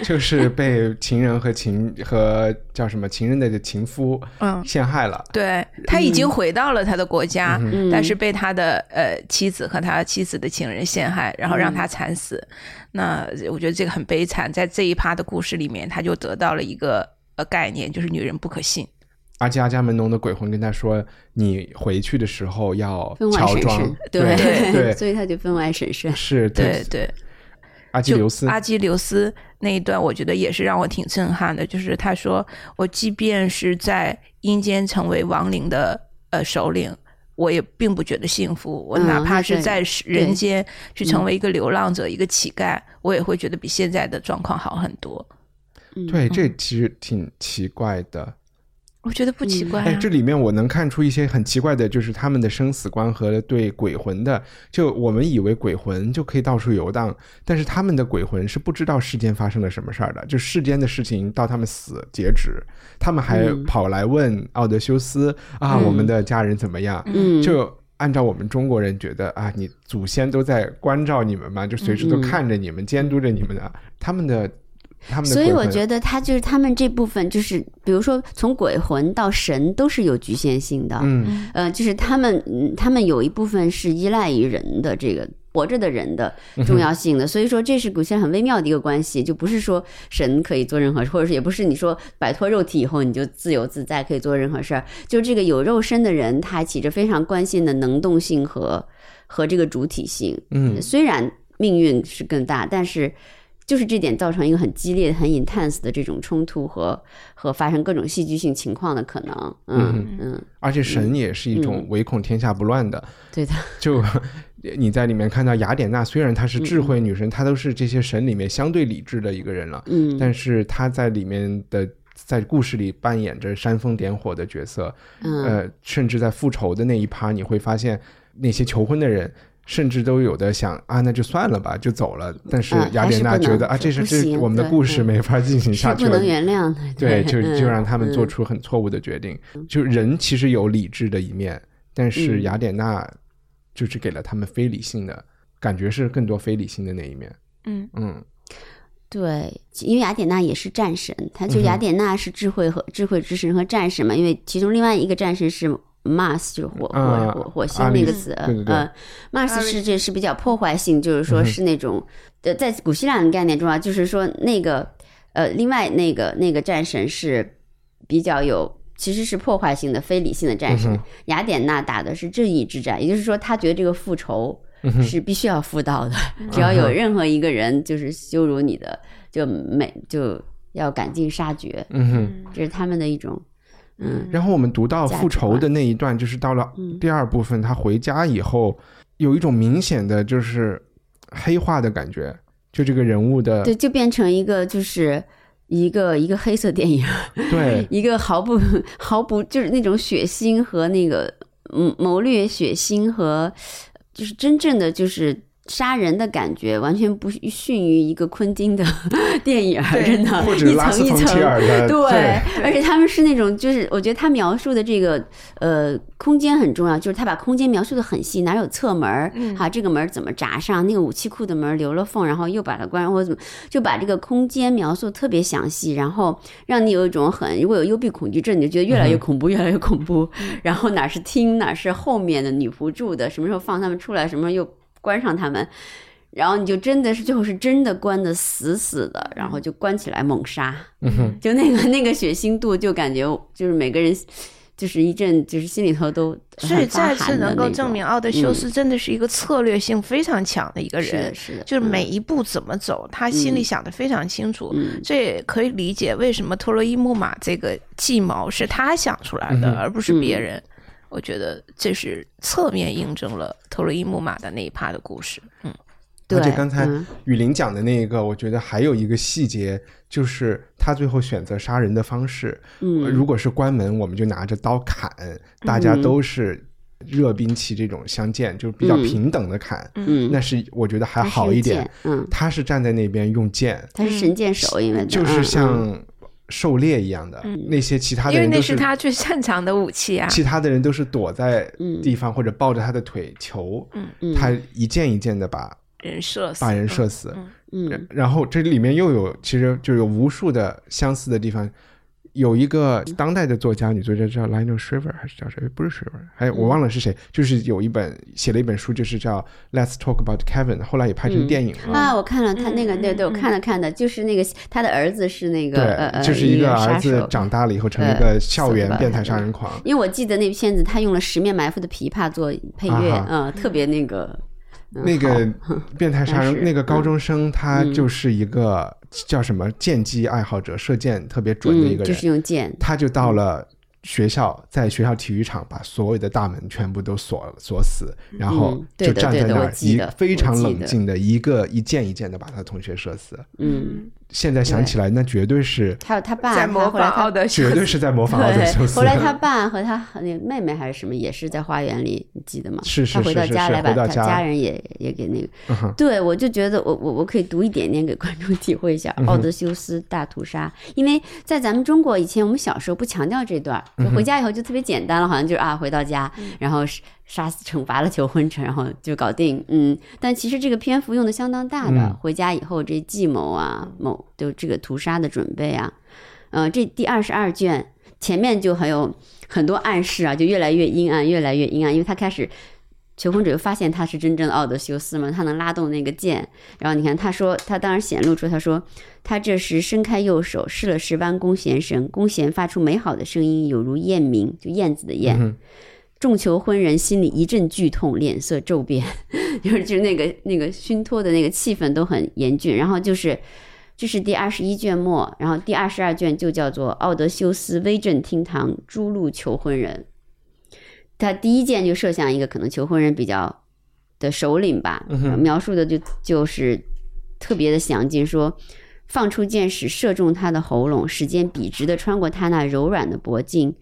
就是被情人和情和叫什么情人的情夫嗯陷害了。对他已经回到了他的国家，嗯但是被他的呃妻子和他妻子的情人陷害，然后让他惨死。那我觉得这个很悲惨，在这一趴的故事里面，他就得到了一个呃概念，就是女人不可信。而且阿伽门农的鬼魂跟他说：“你回去的时候要乔装慎，，对对，所以他就分外审慎。是，对对，阿基就琉斯，阿基琉斯那一段，我觉得也是让我挺震撼的。就是他说，我即便是在阴间成为亡灵的呃首领，我也并不觉得幸福。我嗯哪怕是在人间去成为一个流浪者、一个乞丐，我也会觉得比现在的状况好很多。对，这其实挺奇怪的。我觉得不奇怪、啊哎，这里面我能看出一些很奇怪的，就是他们的生死观和对鬼魂的。就我们以为鬼魂就可以到处游荡，但是他们的鬼魂是不知道世间发生了什么事儿的，就世间的事情到他们死截止，他们还嗯跑来问奥德修斯、啊，我们的家人怎么样？嗯，就按照我们中国人觉得啊，你祖先都在关照你们嘛，就随时都嗯看着你们、监督着你们的。他们的他们的所以我觉得他就是他们这部分，就是比如说从鬼魂到神都是有局限性的。嗯呃，就是他们，嗯他们有一部分是依赖于人的这个活着的人的重要性的，所以说这是古希腊很微妙的一个关系，就不是说神可以做任何事，或者是也不是你说摆脱肉体以后你就自由自在可以做任何事儿，就这个有肉身的人，他起着非常关键的能动性和和这个主体性。嗯虽然命运是更大，但是。就是这点造成一个很激烈、很 intense 的这种冲突和和发生各种戏剧性情况的可能，嗯嗯，而且神也是一种唯恐天下不乱的，对的，就 你在里面看到雅典娜，虽然她是智慧女神，嗯她都是这些神里面相对理智的一个人了，嗯，但是她在里面的在故事里扮演着煽风点火的角色，嗯呃，甚至在复仇的那一趴，你会发现那些求婚的人。甚至都有的想啊，那就算了吧，就走了。但是啊雅典娜觉得啊，这是这我们的故事嗯没法进行下去了不能，原谅的，对，就嗯就让他们做嗯出很错误的决定。就人其实有理智的一面，但是嗯雅典娜就是给了他们非理性的感觉，是更多非理性的那一面。嗯嗯对，因为雅典娜也是战神，她就雅典娜是智慧和智慧之神和战神嘛，因为其中另外一个战神是 Mars，就是火啊火火火星那个词，对对对。呃，Mars 是这是比较破坏性，就是说是那种呃，在古希腊的概念中啊，就是说那个呃，另外那个那个战神是比较有。其实是破坏性的、非理性的战神嗯，雅典娜打的是正义之战，也就是说，他觉得这个复仇是必须要复到的，只要有任何一个人就是羞辱你的，就每就要赶尽杀绝，嗯哼。这是他们的一种，嗯然后我们读到复仇的那一段，就是到了嗯第二部分，他回家以后有一种明显的就是黑化的感觉，就这个人物的对，就变成一个就是一个一个黑色电影，对 一个毫不 毫不就是那种血腥和那个嗯谋略血腥和就是真正的就是。杀人的感觉完全不逊于一个昆汀的 电影真的，或者一层一层的对，而且他们是那种，就是我觉得他描述的这个呃空间很重要，就是他把空间描述的很细，哪有侧门儿，嗯。哈，这个门儿怎么闸上，那个武器库的门儿留了缝，然后又把它关上，或者怎么，就把这个空间描述特别详细，然后让你有一种很，如果有幽闭恐惧症，你就觉得越来越恐怖，越来越恐怖，然后哪是厅，哪是后面的女仆住的，什么时候放他们出来，什么时候又关上他们。然后你就真的是最后是真的关的死死的，然后就关起来猛杀，嗯哼，就那个 那个血腥度，就感觉就是每个人就是一阵就是心里头都所以再次能够证明奥德修斯真的是一个策略性非常强的一个人是的，，是的，就是嗯。每一步怎么走，他心里嗯想的非常清楚。嗯。这也可以理解为什么特洛伊木马这个计谋是他想出来的，嗯而不是别人。我觉得这是侧面印证了特洛伊木马的那一趴的故事。嗯，对，而且刚才嗯雨林讲的那一个，我觉得还有一个细节，就是他最后选择杀人的方式。嗯如果是关门，我们就拿着刀砍，大家都是热兵器这种相见，就是比较嗯平等的砍，嗯，那是我觉得还好一点。，嗯，他是站在那边用剑，他是神箭手，因为就是嗯像狩猎一样的，那些其他的因为那是他最擅长的武器啊。其他的人都是躲在嗯地方或者抱着他的腿求，嗯他一件一件的把人射死，把人射死。嗯然后这里面又有其实就有无数的相似的地方。有一个当代的作家，女作家叫 Lionel Shriver 还是叫谁？不是 Shriver，还有我忘了是谁。就是有一本写了一本书，就是叫 Let's Talk About Kevin，后来也拍成电影了。啊，我看了他那个，嗯对对，我嗯看了看的，就是那个他的儿子是那个呃呃，对，就是一个儿子长大了以后成了一呃个校园变态杀人狂。因为我记得那片子他用了《十面埋伏》的琵琶做配乐，啊嗯，特别那个嗯那个 变态杀人那个高中生，他嗯。就是一个叫什么剑击爱好者，射箭特别准的一嗯，个人。就是。用剑，他就到了学校，在学校体育场把所有的大门全部都锁锁死，然后就站在那儿，一记得非常冷静的一个一箭一箭的把他同学射死。嗯，现在想起来，那绝对是还有他爸，他在模后来他仿奥德 修绝对斯。是在模仿奥德修对，斯。后来他爸和他那个妹妹还是什么，也是在花园里，你记得吗？是是他回到是是是家来把他家。家人也也给那个，嗯对我就觉得我我我可以读一点点给观众体会一下嗯奥德修斯大屠杀，因为在咱们中国以前我们小时候不强调这段，就回家以后就特别简单了，好像就是啊回到家，然后是杀死惩罚了求婚者，然后就搞定。嗯，但其实这个篇幅用的相当大的，嗯回家以后这计谋啊，某就这个屠杀的准备啊，呃，这第二十二卷前面就还有很多暗示啊，就越来越阴暗，越来越阴暗，因为他开始。求婚者就发现他是真正的奥德修斯嘛，他能拉动那个剑，然后你看他说，他当然显露出他说，他这时伸开右手，试了试弯弓弦绳，弓弦发出美好的声音，有如燕鸣，就燕子的燕。嗯众求婚人心里一阵剧痛，脸色骤变，就是就是那个那个熏托的那个气氛都很严峻。然后就是这是第二十一卷末，然后第二十二卷就叫做《奥德修斯威震厅堂诛戮求婚人》。他第一件就设想一个可能求婚人比较的首领吧，描述的就就是特别的详尽，说放出箭矢射中他的喉咙，时间笔直的穿过他那柔软的脖颈。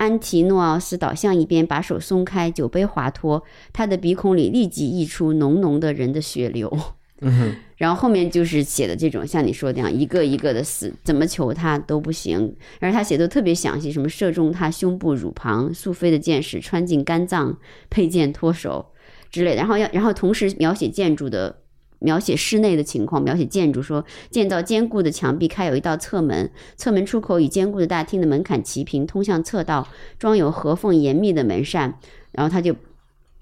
安提诺奥斯倒向一边，把手松开，酒杯滑脱，他的鼻孔里立即溢出浓浓的人的血流。嗯哼，然后后面就是写的这种像你说的那样，一个一个的死，怎么求他都不行。而他写的特别详细，什么射中他胸部、乳旁，速飞的箭矢穿进肝脏，佩剑脱手之类的。然后要，然后同时描写建筑的。描写室内的情况，描写建筑，说建造坚固的墙壁，开有一道侧门，侧门出口与坚固的大厅的门槛齐平，通向侧道，装有合缝严密的门扇。然后他就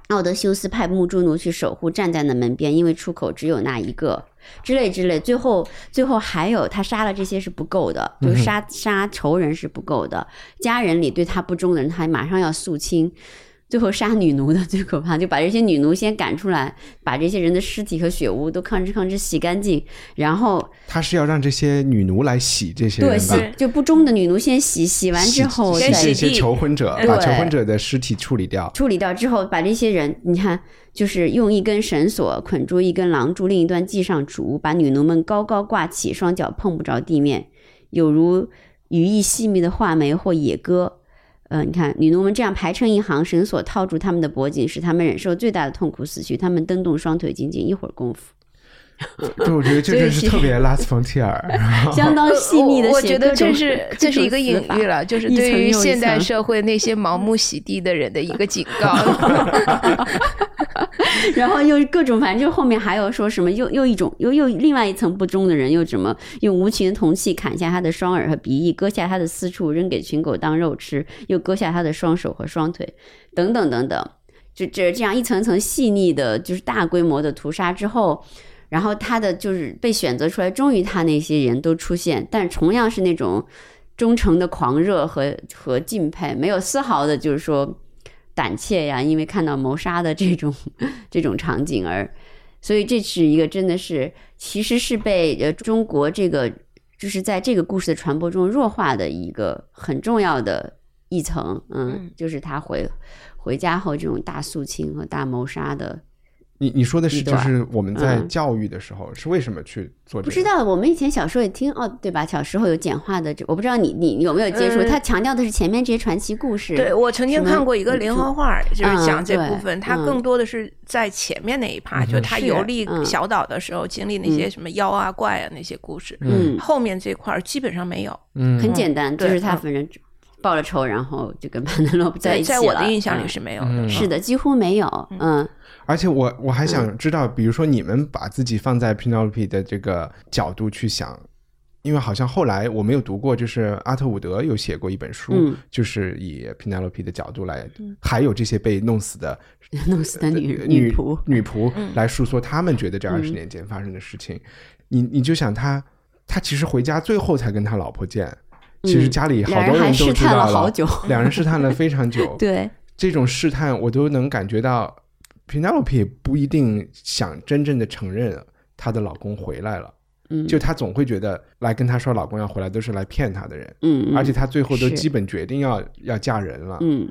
奥德修斯派木朱奴去守护，站在那门边，因为出口只有那一个，之类之类。最后，最后还有他杀了这些是不够的，就是杀杀仇人是不够的，家人里对他不忠的人，他马上要肃清。最后杀女奴的最可怕，就把这些女奴先赶出来，把这些人的尸体和血污都吭哧吭哧洗干净，然后他是要让这些女奴来洗这些对人吧？洗就不忠的女奴先洗，洗完之后洗这些求婚者，把求婚者的尸体处理掉。处理掉之后，把这些人，你看，就是用一根绳索捆住一根狼柱，另一端系上竹，把女奴们高高挂起，双脚碰不着地面，有如羽翼细密的画眉或野鸽。呃，你看，女奴们这样排成一行，绳索套住他们的脖颈，使他们忍受最大的痛苦死去。他们蹬动双腿，仅仅一会儿功夫，就我觉得这真是特别 拉斯冯提尔。相当细腻的我我觉得这是这是一个隐喻了，就是对于现代社会那些盲目洗地的人的一个警告。然后又各种，反正就后面还有说什么，又又一种，又又另外一层不忠的人，又怎么用无情的铜器砍下他的双耳和鼻翼，割下他的私处扔给群狗当肉吃，又割下他的双手和双腿，等等等等，就这这样一层层细腻的，就是大规模的屠杀之后。然后他的就是被选择出来，终于他那些人都出现，但同样是那种忠诚的狂热和和敬佩，没有丝毫的就是说胆怯呀，因为看到谋杀的这种这种场景而，所以这是一个真的是其实是被呃中国这个就是在这个故事的传播中弱化的一个很重要的一层，嗯嗯，就是他回回家后这种大肃清和大谋杀的。你你说的是，就是我们在嗯教育的时候是为什么去做这个？不知道，我们以前小时候也听哦，对吧？小时候有简化的这，我不知道你你有没有接触？嗯他强调的是前面这些传奇故事。对我曾经看过一个连环画，就是讲这部分，嗯对它更多的是在前面那一趴，就他游历嗯小岛的时候经历那些什么妖啊怪啊那些故事，嗯，后面这块儿基本上没有。嗯，很简单，就是他嗯反正报了仇，然后就跟 潘德洛普在在一起了。在我的印象里嗯是没有的。嗯是的，几乎没有。嗯而且我我还想知道，比如说你们把自己放在 Penelope 的这个角度去想，因为好像后来我没有读过，就是阿特伍德有写过一本书，嗯就是以 Penelope 的角度来，还有这些被弄死的 弄死的女呃女仆。女仆来诉说他们觉得这二十年间发生的事情。你你就想他，他其实回家最后才跟他老婆见。其实家里好多人都知道了好久两人试探了非常久。对，这种试探，我都能感觉到，Penelope 不一定想真正的承认她的老公回来了，嗯，就她总会觉得来跟她说老公要回来都是来骗她的人，而且她最后都基本决定要要嫁人了。嗯，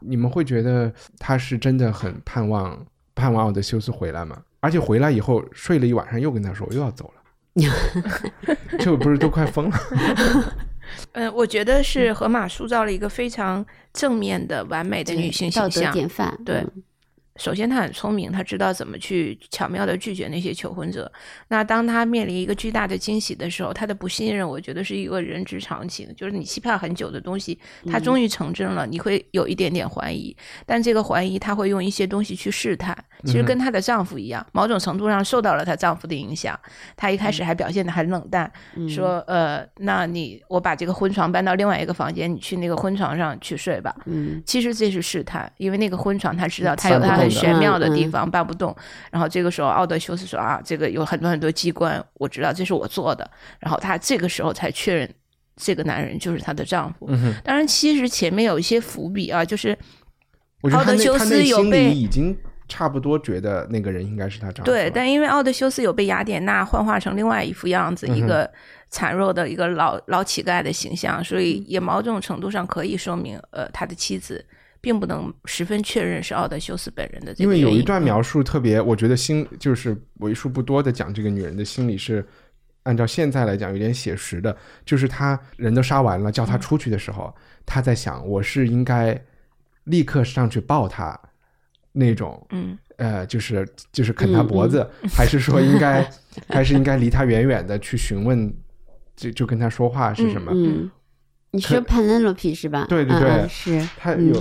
你们会觉得她是真的很盼望盼望奥德修斯回来吗？而且回来以后睡了一晚上，又跟她说我又要走了，这不是都快疯了？嗯，我觉得是河马塑造了一个非常正面的、完美的女性道德形象。典范。对嗯首先她很聪明，她知道怎么去巧妙的拒绝那些求婚者。那当她面临一个巨大的惊喜的时候，她的不信任，我觉得是一个人之常情，就是你期盼很久的东西，它终于成真了，你会有一点点怀疑，但这个怀疑他会用一些东西去试探。其实跟她的丈夫一样，某种程度上受到了她丈夫的影响。她一开始还表现的很冷淡，说呃，那你我把这个婚床搬到另外一个房间，你去那个婚床上去睡吧。嗯，其实这是试探，因为那个婚床她知道他有他很玄妙的地方搬不动。然后这个时候奥德修斯说啊，这个有很多很多机关，我知道这是我做的。然后她这个时候才确认这个男人就是她的丈夫。当然，其实前面有一些伏笔啊，就是奥德修斯有被已经差不多觉得那个人应该是他丈夫。对，但因为奥德修斯有被雅典娜幻化成另外一副样子，一个孱弱的一个老老乞丐的形象，所以也某种程度上可以说明，呃，他的妻子并不能十分确认是奥德修斯本人的因为有一段描述特别，我觉得心就是为数不多的讲这个女人的心理是，按照现在来讲有点写实的，就是他人都杀完了，叫他出去的时候，他在想我是应该立刻上去抱她那种，嗯，呃，就是就是啃他脖子，还是说应该 还是应该离他远远的去询问，就就跟他说话是什么？嗯，你说 Penelope 是吧？对对对是，他有，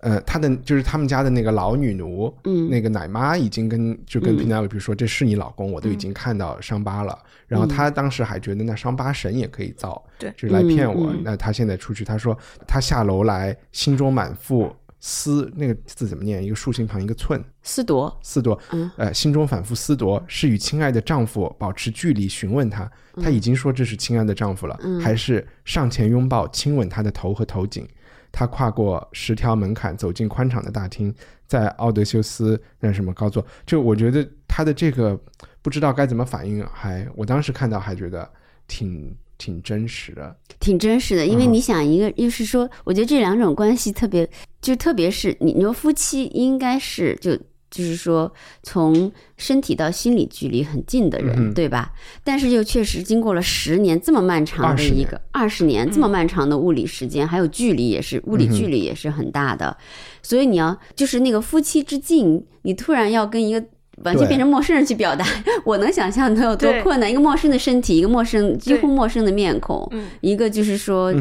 呃，他的就是他们家的那个老女奴，嗯。那个奶妈已经跟就跟嗯。Penelope 说这是你老公，我都已经看到伤疤了。然后他当时还觉得那伤疤神也可以造，对就是来骗我。那他现在出去，他说他下楼来，心中满腹思，那个字怎么念？一个竖心旁一个寸，思铎，思夺，嗯。呃，心中反复思夺，是与亲爱的丈夫保持距离询问他，他已经说这是亲爱的丈夫了，还是上前拥抱亲吻他的头和头颈。他跨过十条门槛，走进宽敞的大厅，在奥德修斯那什么高座，就我觉得他的这个不知道该怎么反应，还我当时看到还觉得挺挺真实的，挺真实的，因为嗯。你想一个，就是说，我觉得这两种关系特别，就特别是你，你说夫妻应该是就就是说从身体到心理距离很近的人，嗯对吧？但是又确实经过了十年这么漫长的一个二十年这么漫长的物理时间，还有距离也是物理距离也是很大的，所以你要就是那个夫妻之近，你突然要跟一个。完全变成陌生人去表达，我能想象能有多困难。一个陌生的身体，一个陌生几乎陌生的面孔，嗯。一个就是说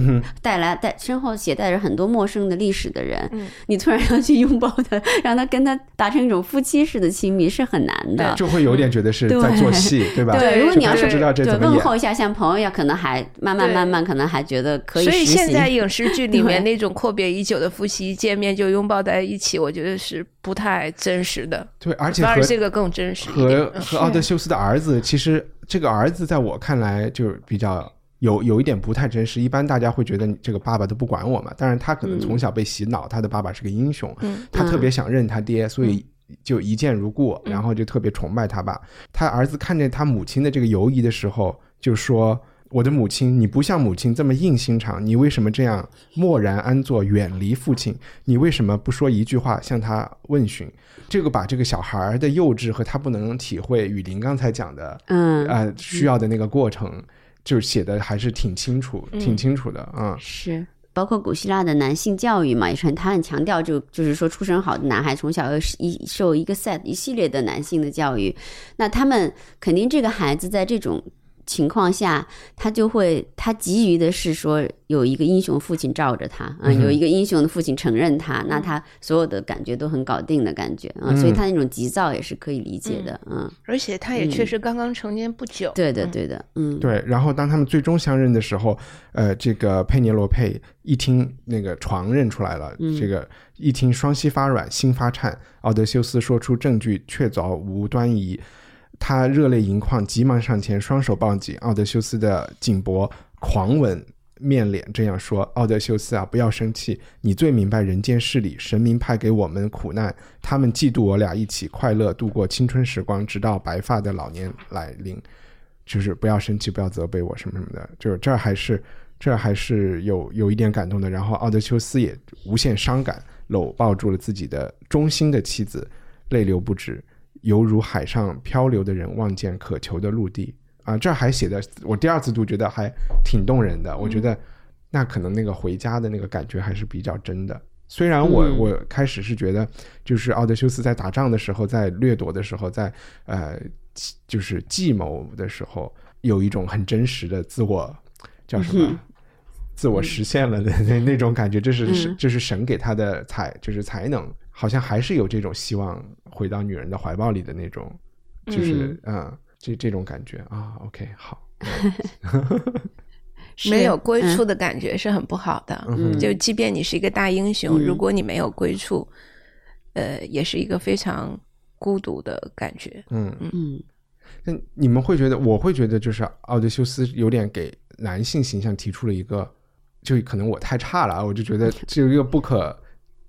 带来带身后携带着很多陌生的历史的人，嗯。你突然要去拥抱他，让他跟他达成一种夫妻式的亲密是很难的。就会有点觉得是在做戏，对吧？对，如果你要是不知道这对怎么演。问候一下，像朋友一样，可能还慢慢慢慢，可能还觉得可以所以。现在影视剧里面 那种阔别已久的夫妻一见面就拥抱在一起，我觉得是不太真实的，对，而且和反而这个更真实和和奥德修斯的儿子，其实这个儿子在我看来就比较有有一点不太真实。一般大家会觉得你这个爸爸都不管我嘛，当然他可能从小被洗脑，他的爸爸是个英雄，嗯他特别想认他爹，所以就一见如故，然后就特别崇拜他爸。他儿子看见他母亲的这个犹疑的时候，就说。我的母亲，你不像母亲这么硬心肠，你为什么这样默然安坐，远离父亲？你为什么不说一句话向他问询？这个把这个小孩儿的幼稚和他不能体会雨林刚才讲的，嗯，呃，需要的那个过程，就是写的还是挺清楚、挺清楚的啊。是。包括古希腊的男性教育嘛，也是很他很强调就就是说出身好的男孩从小要一受一个 set 一系列的男性的教育，那他们肯定这个孩子在这种情况下，他就会他急于的是说有一个英雄父亲罩着他，嗯，有一个英雄的父亲承认他，那他所有的感觉都很搞定的感觉啊，所以他那种急躁也是可以理解的，嗯，而且他也确实刚刚成年不久。对的对的，嗯，对，然后当他们最终相认的时候，呃，这个佩涅罗佩一听那个床认出来了，这个一听双膝发软，心发颤，奥德修斯说出证据，确凿无端疑。他热泪盈眶，急忙上前，双手抱紧奥德修斯的颈脖，狂吻面脸，这样说：“奥德修斯啊，不要生气，你最明白人间事理，神明派给我们苦难，他们嫉妒我俩一起快乐度过青春时光，直到白发的老年来临。就是不要生气，不要责备我什么什么的，就是这还是这还是有有一点感动的。然后奥德修斯也无限伤感，搂抱住了自己的忠心的妻子，泪流不止，犹如海上漂流的人望见渴求的陆地啊！这儿还写的，我第二次读觉得还挺动人的。我觉得那可能那个回家的那个感觉还是比较真的。虽然我、嗯我开始是觉得，就是奥德修斯在打仗的时候，在掠夺的时候，在呃，就是计谋的时候，有一种很真实的自我叫什么？嗯自我实现了的那那种感觉，这是这是神给他的才，就是才能，好像还是有这种希望回到女人的怀抱里的那种，就是嗯，这这种感觉啊。OK，好，没有归嗯处的感觉是很不好的。嗯就即便你是一个大英雄，嗯如果你没有归处，呃，也是一个非常孤独的感觉。嗯，嗯那你们会觉得，我会觉得，就是奥德修斯有点给男性形象提出了一个，就可能我太差了啊，我就觉得 这有一个不可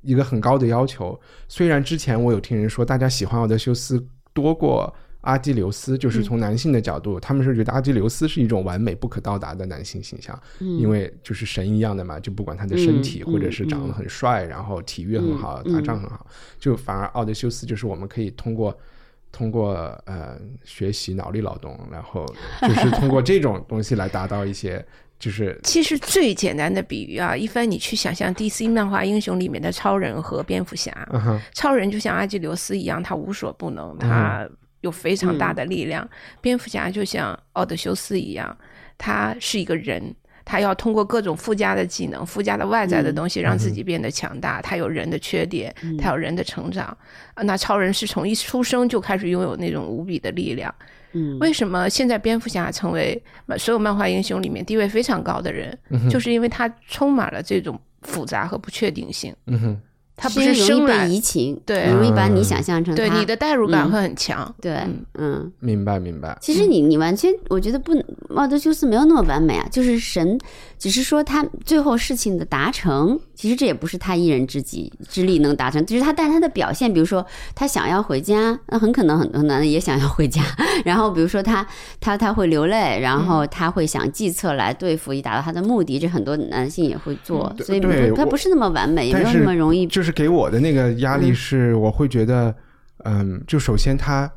一个很高的要求。虽然之前我有听人说，大家喜欢奥德修斯多过阿基琉斯，就是从男性的角度，他们是觉得阿基琉斯是一种完美不可到达的男性形象，嗯，因为就是神一样的嘛，就不管他的身体，嗯或者是长得很帅，然后体育很好，嗯。打仗很好，就反而奥德修斯就是我们可以通过通过呃学习脑力劳动，然后就是通过这种东西来达到一些就是其实最简单的比喻啊，一般你去想象 DC 漫画英雄里面的超人和蝙蝠侠，嗯超人就像阿基琉斯一样，他无所不能，他有非常大的力量；蝙蝠侠就像奥德修斯一样，他是一个人，他要通过各种附加的技能、附加的外在的东西，让自己变得强大。他有人的缺点，他有人的成长。啊那超人是从一出生就开始拥有那种无比的力量。嗯为什么现在蝙蝠侠成为所有漫画英雄里面地位非常高的人？嗯就是因为他充满了这种复杂和不确定性。嗯哼他不是容易被生来移情，对容易把你想象成他对你的代入感嗯会很强。对嗯，嗯。明白明白，其实你你完全，我觉得不，奥德修斯没有那么完美啊。就是神，只是说他最后事情的达成，其实这也不是他一人之己之力能达成，就是他，但他的表现，比如说他想要回家，那很可能很多男的也想要回家。然后比如说他他他会流泪，然后他会想计策来对付，以达到他的目的，这很多男性也会做，对所以他不是那么完美，也没有那么容易。就是给我的那个压力是，我会觉得，嗯，就首先他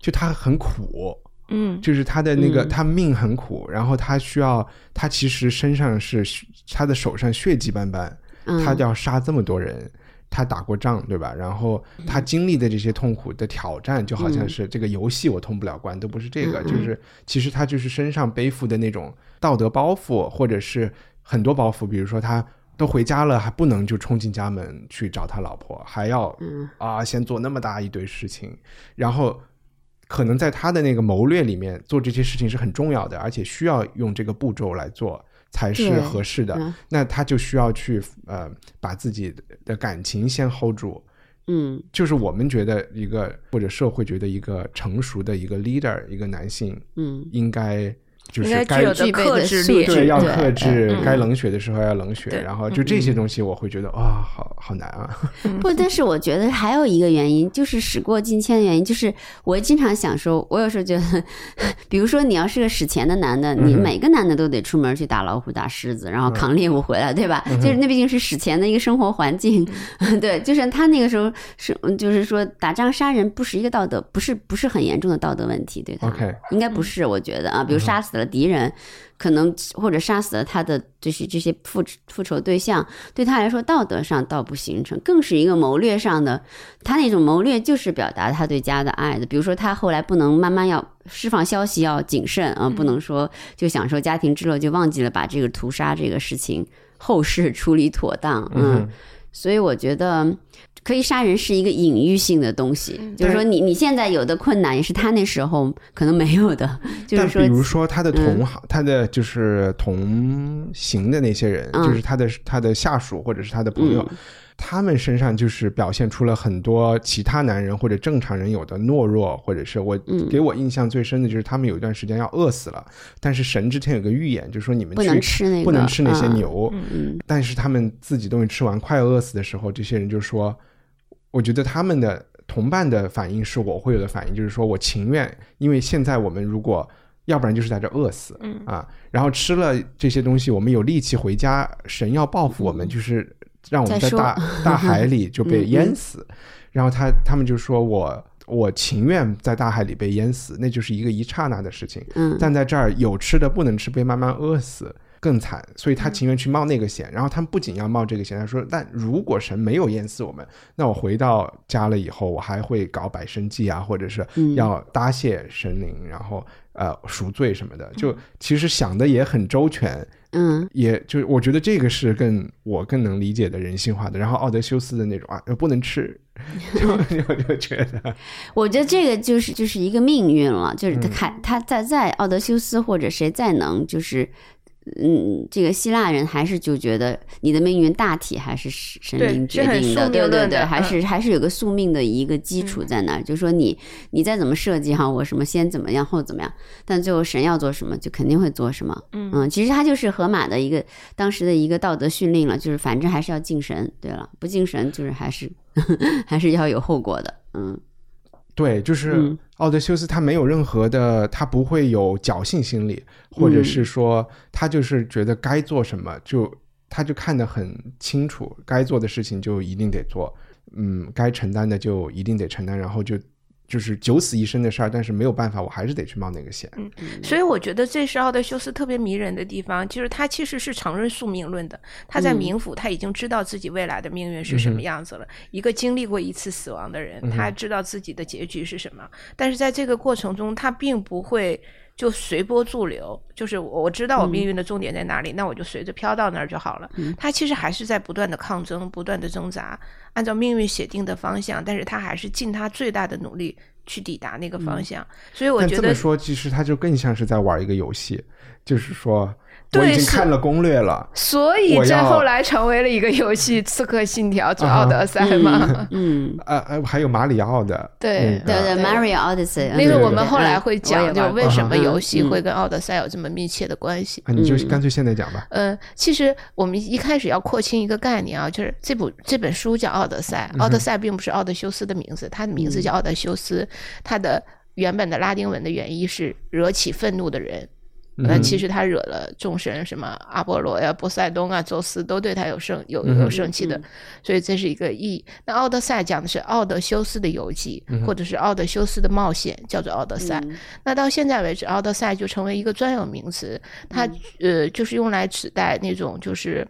就他很苦，嗯就是他的那个、嗯他命很苦，然后他需要他其实身上是他的手上血迹斑斑，嗯他要杀这么多人，他打过仗，对吧？然后他经历的这些痛苦的挑战，就好像是这个游戏我通不了关，都不是这个，嗯。就是其实他就是身上背负的那种道德包袱，或者是很多包袱，比如说他。都回家了，还不能就冲进家门去找他老婆，还要嗯。啊先做那么大一堆事情，然后可能在他的那个谋略里面做这些事情是很重要的，而且需要用这个步骤来做才是合适的。嗯。那他就需要去呃把自己的感情先 hold 住，嗯。就是我们觉得一个或者社会觉得一个成熟的一个 leader，一个男性嗯。应该就是应该该具有的具备的克制力，素质对要克制，嗯该冷血的时候要冷血，然后就这些东西我会觉得啊、好好难啊。不，但是我觉得还有一个原因，就是时过境迁的原因，就是我经常想说，我有时候觉得，比如说你要是个史前的男的，你每个男的都得出门去打老虎、打狮子，然后扛猎物回来，对吧？就是那毕竟是史前的一个生活环境，对，就是他那个时候是，就是说打仗杀人不是一个道德，不是不是很严重的道德问题，对他 OK 应该不是，我觉得啊，比如杀死了敌人。可能或者杀死了他的就是这些复复仇对象，对他来说道德上倒不形成，更是一个谋略上的。他那种谋略就是表达他对家的爱的。比如说他后来不能慢慢要释放消息要谨慎啊，不能说就享受家庭之乐就忘记了把这个屠杀这个事情后事处理妥当。嗯，所以我觉得。可以杀人是一个隐喻性的东西，就是说你你现在有的困难也是他那时候可能没有的，就是说比如说他的同嗯行，他的就是同行的那些人，嗯就是他的他的下属或者是他的朋友，嗯他们身上就是表现出了很多其他男人或者正常人有的懦弱，或者是我、嗯。给我印象最深的就是他们有一段时间要饿死了，但是神之前有个预言，就说你们不去能吃那个，不能吃那些嗯牛，嗯但是他们自己东西吃完快要饿死的时候，这些人就说，我觉得他们的同伴的反应是我会有的反应，就是说我情愿，因为现在我们如果要不然就是在这饿死，嗯。啊，然后吃了这些东西，我们有力气回家，神要报复我们，就是让我们在大 大海里就被嗯淹死，然后他他们就说我。我情愿在大海里被淹死，那就是一个一刹那的事情。嗯但在这儿有吃的不能吃，被慢慢饿死，更惨，所以他情愿去冒那个险。然后他们不仅要冒这个险，他说，但如果神没有淹死我们，那我回到家了以后，我还会搞百生祭啊，或者是要答谢神灵，然后呃赎罪什么的，就其实想的也很周全。嗯也就是我觉得这个是更我更能理解的人性化的。然后奥德修斯的那种啊，呃不能吃，就 我就觉得，我觉得这个就是就是一个命运了，就是他看他在在奥德修斯或者谁再能就是。嗯，这个希腊人还是就觉得你的命运大体还是神对灵决定的，对对对，还是还是有个宿命的一个基础在那儿，就说你你再怎么设计哈，我什么先怎么样后怎么样，但最后神要做什么就肯定会做什么。嗯其实他就是荷马的一个当时的一个道德训令了，就是反正还是要敬神。对了，不敬神就是还是 还是要有后果的。嗯对，就是嗯。奥德修斯他没有任何的，他不会有侥幸心理，或者是说他就是觉得该做什么就他就看得很清楚，该做的事情就一定得做，嗯，该承担的就一定得承担，然后就就是九死一生的事儿，但是没有办法，我还是得去冒那个险。嗯所以我觉得这是奥德修斯特别迷人的地方，就是他其实是承认宿命论的。他在嗯冥府，他已经知道自己未来的命运是什么样子了。一个经历过一次死亡的人，他知道自己的结局是什么。但是在这个过程中，他并不会就随波逐流，就是我我知道我命运的终点在哪里，那我就随着飘到那儿就好了。他其实还是在不断的抗争，不断的挣扎，按照命运写定的方向，但是他还是尽他最大的努力去抵达那个方向。所以我觉得这么说，其实他就更像是在玩一个游戏，就是说我对已经看了攻略了，所以这后来成为了一个游戏《刺客信条》之奥德赛嘛。嗯，呃呃，还有马里奥的，对对对，Mario Odyssey，因为对我们后来嗯会讲，就为什么嗯游戏嗯会跟奥德赛有这么密切的关系。啊，你就嗯干脆现在讲吧。呃，其实我们一开始要廓清一个概念啊，就是这部这本书叫《奥德赛》，奥德赛并不是奥德修斯的名字，他的名字叫奥德修斯，他的原本的拉丁文的原意是惹起愤怒的人。那其实他惹了众神，什么阿波罗呀、波塞冬啊、宙斯都对他有生有有生气的，所以这是一个意。那奥德赛讲的是奥德修斯的游记，或者是奥德修斯的冒险，叫做奥德赛。那到现在为止，奥德赛就成为一个专有名词，它、呃就是用来指代那种就是。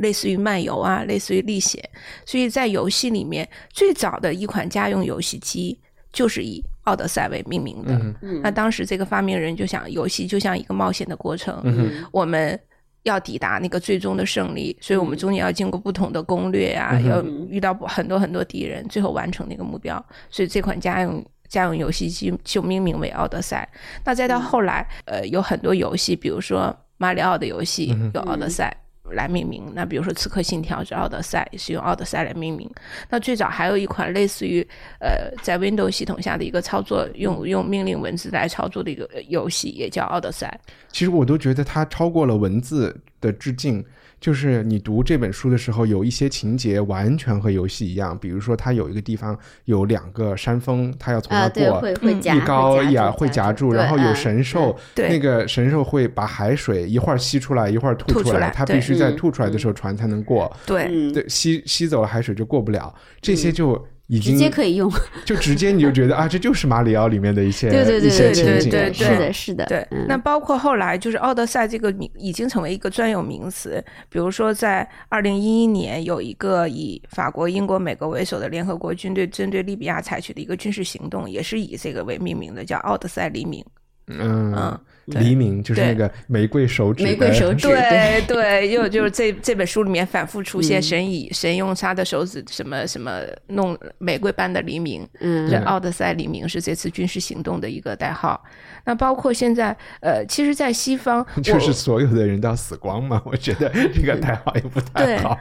类似于漫游啊，类似于历险，所以在游戏里面，最早的一款家用游戏机就是以《奥德赛》为命名的。嗯那当时这个发明人就想，游戏就像一个冒险的过程，嗯我们要抵达那个最终的胜利，所以我们中间要经过不同的攻略啊，要遇到很多很多敌人，最后完成那个目标。所以这款家用。家用游戏机就命名为《奥德赛》。那再到后来，呃，有很多游戏，比如说马里奥的游戏有《奥德赛》来命名。那比如说《刺客信条》是《奥德赛》，是用《奥德赛》来命名。那最早还有一款类似于呃，在 Windows 系统下的一个操作，用用命令文字来操作的一个游戏，也叫《奥德赛》。其实我都觉得它超过了文字的致敬。就是你读这本书的时候，有一些情节完全和游戏一样，比如说它有一个地方有两个山峰，它要从啊，那对，过，会会夹一高一矮会会夹住，然后有嗯神兽，对。那个神兽会把海水一会儿吸出来，一会儿吐吐出来它必须在嗯吐出来的时候船才能过，对，嗯，对，吸吸走了海水就过不了，这些就已直接可以用，就直接你就觉得啊，这就是马里奥里面的一些对对对一些对对情景，对是是的，是的，对，嗯那包括后来就是奥德赛这个名已经成为一个专有名词。比如说，在二零一一年有一个以法国、英国、美国为首的联合国军队针对利比亚采取的一个军事行动，也是以这个为命名的，叫奥德赛黎明。嗯嗯，对黎明就是那个玫瑰手指，玫瑰手指对 对，又就是这这本书里面反复出现嗯神以神用他的手指什么什么弄玫瑰般的黎明，嗯这奥德赛黎明是这次军事行动的一个代号。那包括现在呃，其实，在西方 就是所有的人都要死光嘛？我觉得这个代号也不太对好。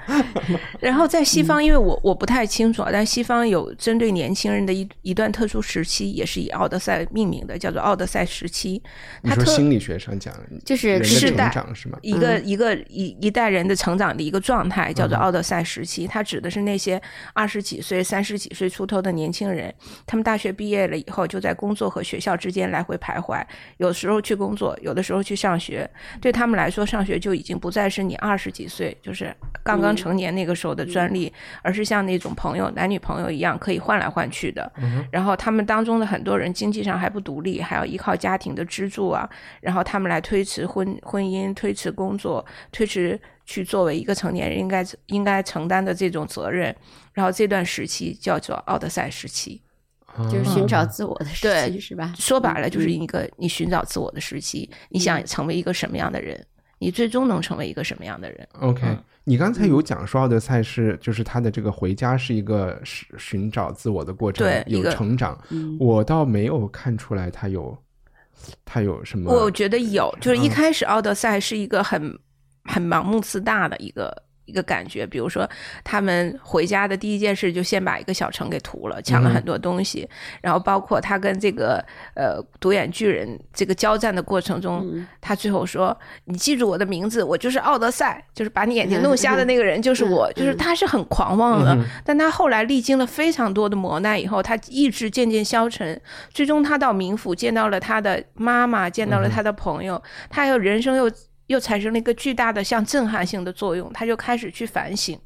然后在西嗯方，因为我我不太清楚啊，但西方有针对年轻人的一一段特殊时期，也是以奥德赛命名的，叫做奥德赛时期。你它特说心理学上讲，就是人的成世代长是吗？一个、嗯一个一一代人的成长的一个状态，叫做嗯奥德赛时期。它指的是那些二十几岁、三十几岁出头的年轻人，他们大学毕业了以后，就在工作和学校之间来回徘徊，有时候去工作，有的时候去上学。对他们来说，上学就已经不再是你二十几岁，就是刚刚成年那个时候的专利，而是像那种朋友、男女朋友一样可以换来换去的。然后他们当中的很多人经济上还不独立，还要依靠家。庭的支柱啊，然后他们来推迟婚婚姻、推迟工作、推迟去作为一个成年人应该应该承担的这种责任，然后这段时期叫做奥德赛时期。就是寻找自我的时对期，是吧？说白了，就是嗯一个你寻找自我的时期，你想成为一个什么样的人，你最终能成为一个什么样的人。OK，、嗯你刚才有讲说奥德赛是就是他的这个回家是一个寻寻找自我的过程，有成长。嗯我倒没有看出来他有他有什么。我觉得有，就是一嗯开始奥德赛是一个很很盲目自大的一个一个感觉，比如说他们回家的第一件事就先把一个小城给屠了，抢了嗯很多东西，然后包括他跟这个呃独眼巨人这个交战的过程中，嗯他最后说：“你记住我的名字，我就是奥德赛，就是把你眼睛弄瞎的那个人就是我。”嗯就是他是很狂妄的，嗯但他后来历经了非常多的磨难以后，他意志渐渐消沉，最终他到冥府见到了他的妈妈，见到了他的朋友，他又人生又又产生了一个巨大的像震撼性的作用，他就开始去反省。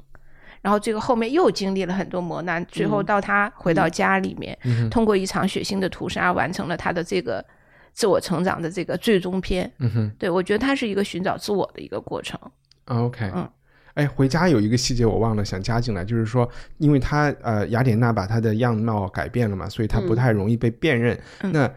然后这个后面又经历了很多磨难，最后到他回到家里面，嗯通过一场血腥的屠杀，完成了他的这个自我成长的这个最终篇。嗯哼对我觉得他是一个寻找自我的一个过程。，OK，嗯哎，回家有一个细节我忘了想加进来，就是说，因为他呃雅典娜把他的样貌改变了嘛，所以他不太容易被辨认。嗯那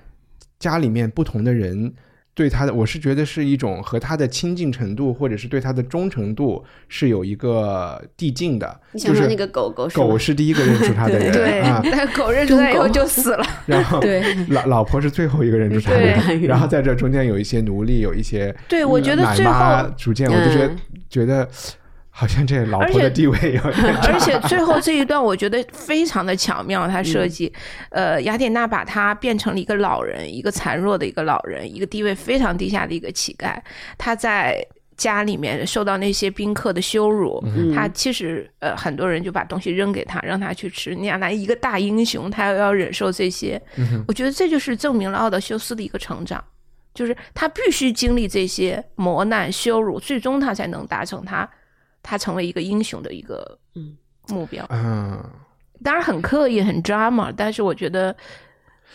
家里面不同的人对他的，我是觉得是一种和他的亲近程度，或者是对他的忠诚度是有一个递进的。就是你想说那个狗狗是狗是第一个认出他的人对，啊，但狗认出来以后就死了。然后对老老婆是最后一个认出他的人，然后在这中间有一些奴隶，有一些对，我觉得奶最后妈逐渐，我就觉得、嗯觉得好像这老婆的地位有点而且最后这一段我觉得非常的巧妙，他设计，呃，雅典娜把他变成了一个老人，一个残弱的一个老人，一个地位非常低下的一个乞丐。他在家里面受到那些宾客的羞辱，他其实呃很多人就把东西扔给他，让他去吃。你想，那一个大英雄，他又要忍受这些，我觉得这就是证明了奥德修斯的一个成长。就是他必须经历这些磨难、羞辱，最终他才能达成他他成为一个英雄的一个嗯。目标。嗯，当然很刻意、很 drama，但是我觉得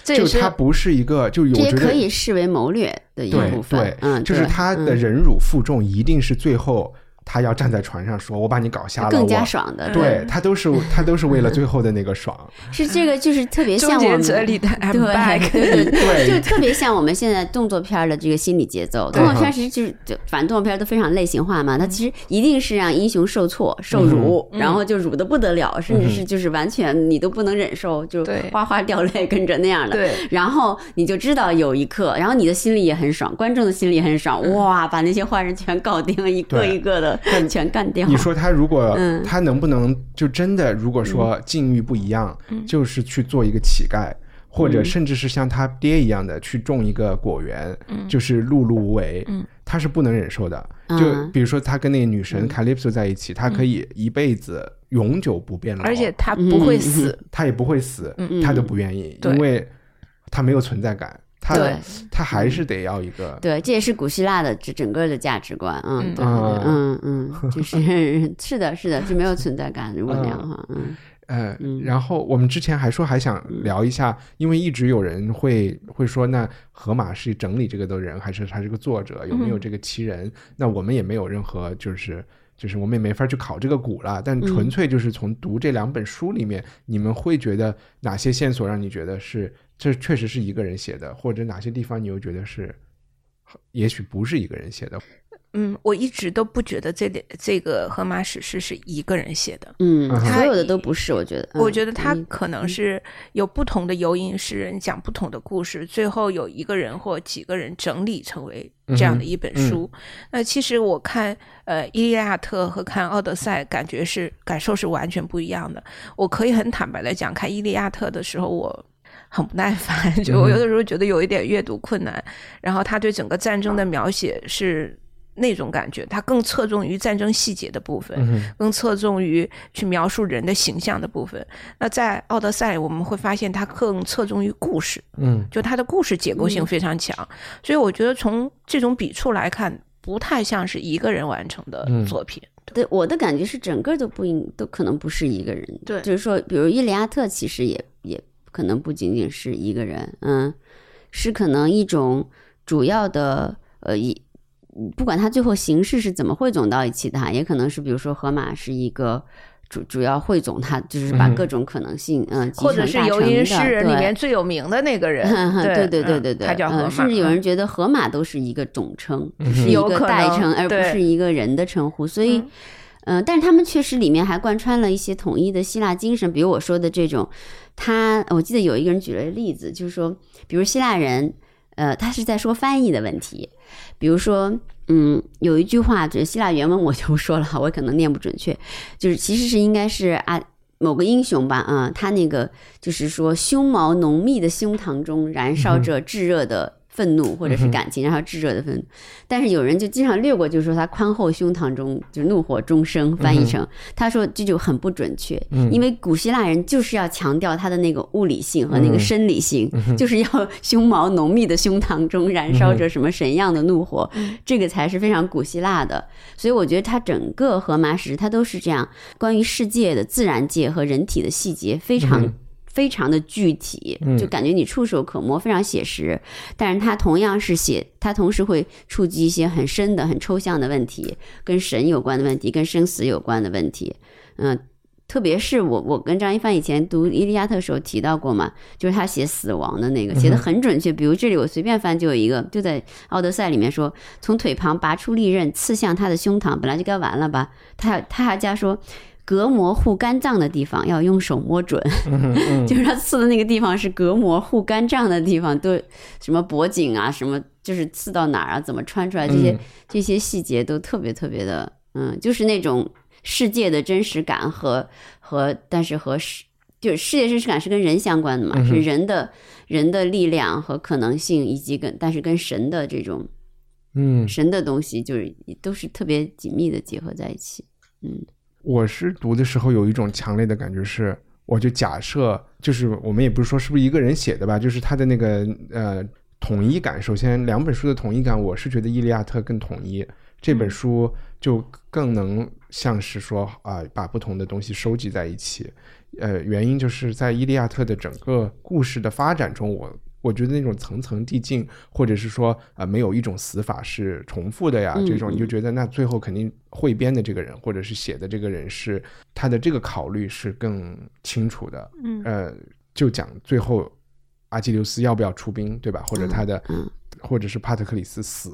这也就是他不是一个，就有这也可以视为谋略的一部分对，，嗯，就是他的忍辱负重，一定是最后他要站在船上说：“我把你搞瞎了。”更加爽的，对他都是 他都是为了最后的那个爽，是这个就是特别像我们对 就特别像我们现在动作片的这个心理节奏。动作片儿其实就是，就反正动作片都非常类型化嘛，它其实一定是让英雄受挫、受辱，然后就辱的不得了，甚至是就是完全你都不能忍受，就对。哗哗掉泪跟着那样的。对，然后你就知道有一刻，然后你的心里也很爽，观众的心里也很爽，哇，把那些坏人全搞定了，一个一个的全干掉。你说他如果嗯。他能不能就真的，如果说境遇不一样，就是去做一个乞丐，或者甚至是像他爹一样的去种一个果园，就是碌碌无为，他是不能忍受的。就嗯比如说他跟那个女神 Calypso 在一起，他可以一辈子永久不变老，而且他不会死。他也不会死，他都不愿意，对。因为他没有存在感，他对他还是得要一个。对，这也是古希腊的这整个的价值观，嗯，嗯对，啊嗯嗯，就是 是的，是的，是没有存在感。如果那样的话，嗯呃，然后我们之前还说还想聊一下，因为一直有人会会说，那荷马是整理这个的人，还是他是个作者，有没有这个奇人？那我们也没有任何就是。就是我们也没法去考这个古了，但纯粹就是从读这两本书里面，你们会觉得哪些线索让你觉得是这确实是一个人写的，或者哪些地方你又觉得是也许不是一个人写的？嗯，我一直都不觉得这里这个荷马史诗是一个人写的。嗯，嗯所有的都不是，我觉得，嗯我觉得他嗯可能是有不同的游吟诗人讲不同的故事，最后有一个人或几个人整理成为这样的一本书。那其实我看呃《伊利亚特》和看《奥德赛》，感觉是感受是完全不一样的。我可以很坦白的讲，看《伊利亚特》的时候，我。很不耐烦，就我有的时候觉得有一点阅读困难。然后他对整个战争的描写是那种感觉，他更侧重于战争细节的部分，嗯更侧重于去描述人的形象的部分。那在《奥德赛》，我们会发现他更侧重于故事，嗯就他的故事结构性非常强。所以我觉得从这种笔触来看，不太像是一个人完成的嗯作品。对我的感觉是，整个都不应都可能不是一个人。对就是说，比如伊利亚特，其实也也可能不仅仅是一个人，嗯，是可能一种主要的呃一。不管它最后形式是怎么汇总到一起的哈，也可能是比如说河马是一个主主要汇总它，就是把嗯各种可能性嗯、集或者是游吟诗人里面最有名的那个人，对对对嗯对对，他叫河马，呃甚至有嗯人觉得河马都是一个总称，是一个有代称，而不是一个人的称呼。所以，嗯嗯、但是他们确实里面还贯穿了一些统一的希腊精神，比如我说的这种，他我记得有一个人举了例子，就是说，比如希腊人，呃，他是在说翻译的问题，比如说。嗯，有一句话，就是希腊原文我就不说了，我可能念不准确，就是其实是应该是啊某个英雄吧，啊、他那个就是说胸毛浓密的胸膛中燃烧着炙热的愤怒或者是感情，然后炙热的愤怒。但是有人就经常略过，就是说他宽厚胸膛中就是怒火中生，翻译成他说这就很不准确，因为古希腊人就是要强调他的那个物理性和那个生理性，就是要胸毛浓密的胸膛中燃烧着什么神样的怒火，这个才是非常古希腊的。所以我觉得他整个荷马史它都是这样，关于世界的自然界和人体的细节非常。非常的具体，就感觉你触手可摸，非常写实。但是它同样是写，它同时会触及一些很深的、很抽象的问题，跟神有关的问题，跟生死有关的问题。嗯、特别是我，我跟张一帆以前读《伊利亚特》的时候提到过嘛，就是他写死亡的那个，写的很准确。比如这里我随便翻就有一个，就在《奥德赛》里面说，从腿旁拔出利刃，刺向他的胸膛，本来就该完了吧？他他还加说。隔膜护肝脏的地方要用手摸准，就是他刺的那个地方是隔膜护肝脏的地方，都什么脖颈啊，什么就是刺到哪儿啊，怎么穿出来，这些、嗯。这些细节都特别特别的，嗯，就是那种世界的真实感和和，但是和世就是世界真实感是跟人相关的嘛，是人的人的力量和可能性，以及跟但是跟神的这种嗯，神的东西，就是都是特别紧密的结合在一起。我是读的时候有一种强烈的感觉是，我就假设，就是我们也不是说是不是一个人写的吧，就是他的那个呃统一感。首先，两本书的统一感，我是觉得《伊利亚特》更统一，这本书就更能像是说啊、把不同的东西收集在一起。呃，原因就是在《伊利亚特》的整个故事的发展中，我我觉得那种层层递进，或者是说啊、没有一种死法是重复的呀，嗯这种你就觉得那最后肯定汇编的这个人，或者是写的这个人是他的这个考虑是更清楚的。嗯呃，就讲最后阿基琉斯要不要出兵，对吧？或者他的，嗯或者是帕特克里斯死，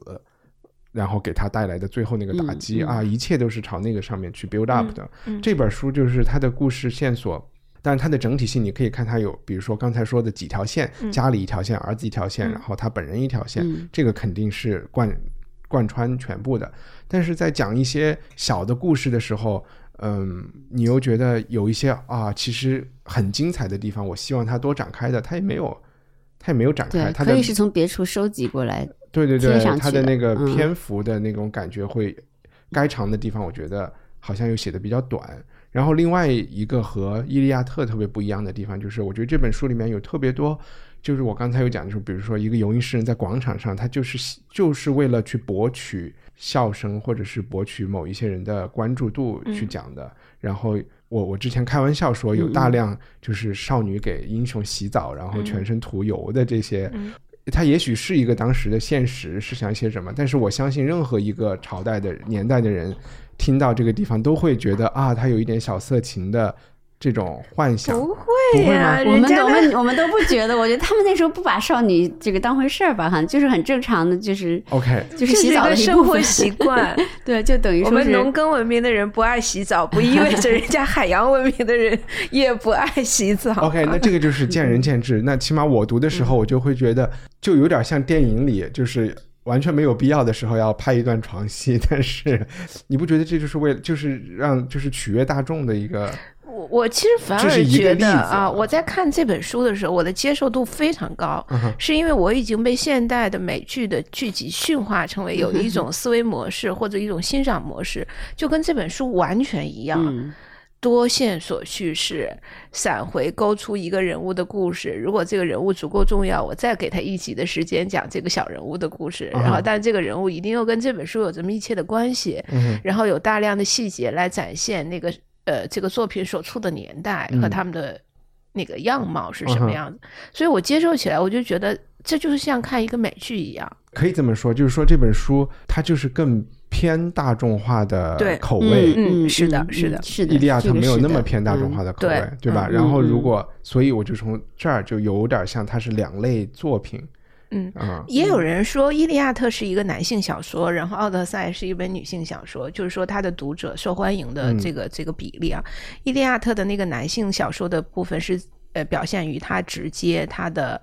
然后给他带来的最后那个打击、啊，一切都是朝那个上面去 build up 的。嗯这本书就是他的故事线索。但是它的整体性，你可以看它有，比如说刚才说的几条线，家里一条线，儿子一条线，然后他本人一条线，嗯这个肯定是贯贯穿全部的。但是在讲一些小的故事的时候，嗯，你又觉得有一些啊，其实很精彩的地方，我希望它多展开的，它也没有，它也没有展开，对，它可以是从别处收集过来。对对对它的那个嗯篇幅的那种感觉会，该长的地方，我觉得好像又写的比较短。然后另外一个和《伊利亚特》特别不一样的地方，就是我觉得这本书里面有特别多，就是我刚才有讲，就是比如说一个游吟诗人在广场上，他就是就是为了去博取笑声，或者是博取某一些人的关注度去讲的。然后我我之前开玩笑说，有大量就是少女给英雄洗澡，然后全身涂油的这些。它也许是一个当时的现实是想写什么，但是我相信任何一个朝代的年代的人，听到这个地方都会觉得啊，他有一点小色情的这种幻想。不不会会呀、吗我们我们我们都不觉得，我觉得他们那时候不把少女这个当回事儿吧，哈，就是很正常的，就是。OK，就是洗澡的生活，习惯。对，就等于我说是们农耕文明的人不爱洗澡，不意味着 人家海洋文明的人也不爱洗澡。OK，那这个就是见仁见智。那起码我读的时候，我就会觉得，就有点像电影里，就是完全没有必要的时候要拍一段床戏，但是 你不觉得这就是为了，就是让就是取悦大众的一个？我我其实反而这是一个觉得啊，啊我在看这本书的时候，我的接受度非常高，嗯是因为我已经被现代的美剧的剧集驯化成为有一种思维模式或者一种欣赏模式，就跟这本书完全一样。嗯多线索叙事，闪回勾出一个人物的故事。如果这个人物足够重要，我再给他一集的时间讲这个小人物的故事。然后，但这个人物一定又跟这本书有着密切的关系。嗯然后有大量的细节来展现那个呃这个作品所处的年代和嗯他们的那个样貌是什么样子。所以我接受起来，我就觉得这就是像看一个美剧一样。可以这么说，就是说这本书它就是更偏大众化的对口味。嗯是的是的是的，伊利亚特没有那么偏大众化嗯的口味，对吧？嗯然后如嗯果，所以我就从这儿就有点像它是两类作品，嗯，啊，也有人说《伊利亚特》是一个男性小说，然后《奥德赛》是一本女性小说，就是说它的读者受欢迎的嗯这个、这个比例啊。伊利亚特的那个男性小说的部分是呃表现于他直接他的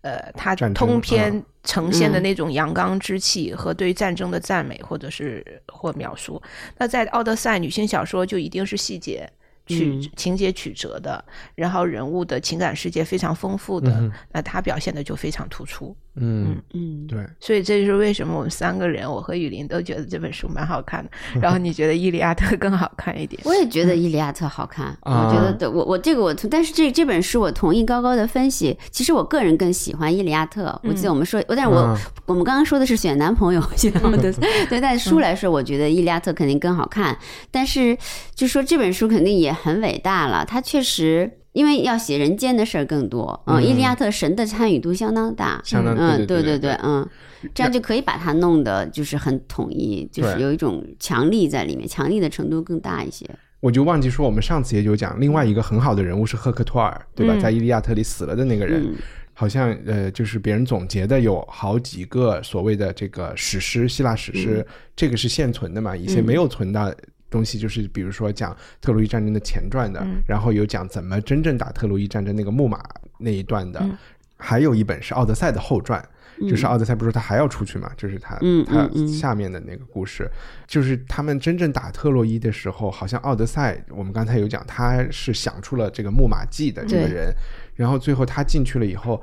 呃他通篇啊呈现的嗯那种阳刚之气和对战争的赞美或者是或描述。那在《奥德赛》女性小说就一定是细节。曲嗯情节曲折的，然后人物的情感世界非常丰富的，嗯那他表现的就非常突出。嗯，嗯，对，所以这就是为什么我们三个人，我和雨林都觉得这本书蛮好看的，然后你觉得《伊利亚特》更好看一点。我也觉得《伊利亚特》好看，啊我觉得对我我这个我，但是这这本书我同意高高的分析。其实我个人更喜欢《伊利亚特》。我记得我们说，但是我、啊我们刚刚说的是选男朋友，选奥德赛。对，但书来说，我觉得《伊利亚特》肯定更好看。但是就说这本书肯定也很伟大了，它确实。因为要写人间的事儿更多，嗯，嗯伊利亚特神的参与度相当大，相当嗯，对对对对，嗯，这样就可以把它弄得就是很统一，就是有一种强力在里面，强力的程度更大一些。我就忘记说，我们上次也有讲，另外一个很好的人物是赫克托尔，对吧？嗯在《伊利亚特》里死了的那个人，嗯好像呃，就是别人总结的有好几个所谓的这个史诗，希腊史诗，这个是现存的嘛？一些没有存的东西，就是比如说讲特洛伊战争的前传的，嗯然后有讲怎么真正打特洛伊战争那个木马那一段的，嗯还有一本是《奥德赛》的后传。就是嗯奥德赛不是说他还要出去嘛？就是他嗯他下面的那个故事，就是他们真正打特洛伊的时候，好像奥德赛，我们刚才有讲，他是想出了这个木马计的这个人，然后最后他进去了以后，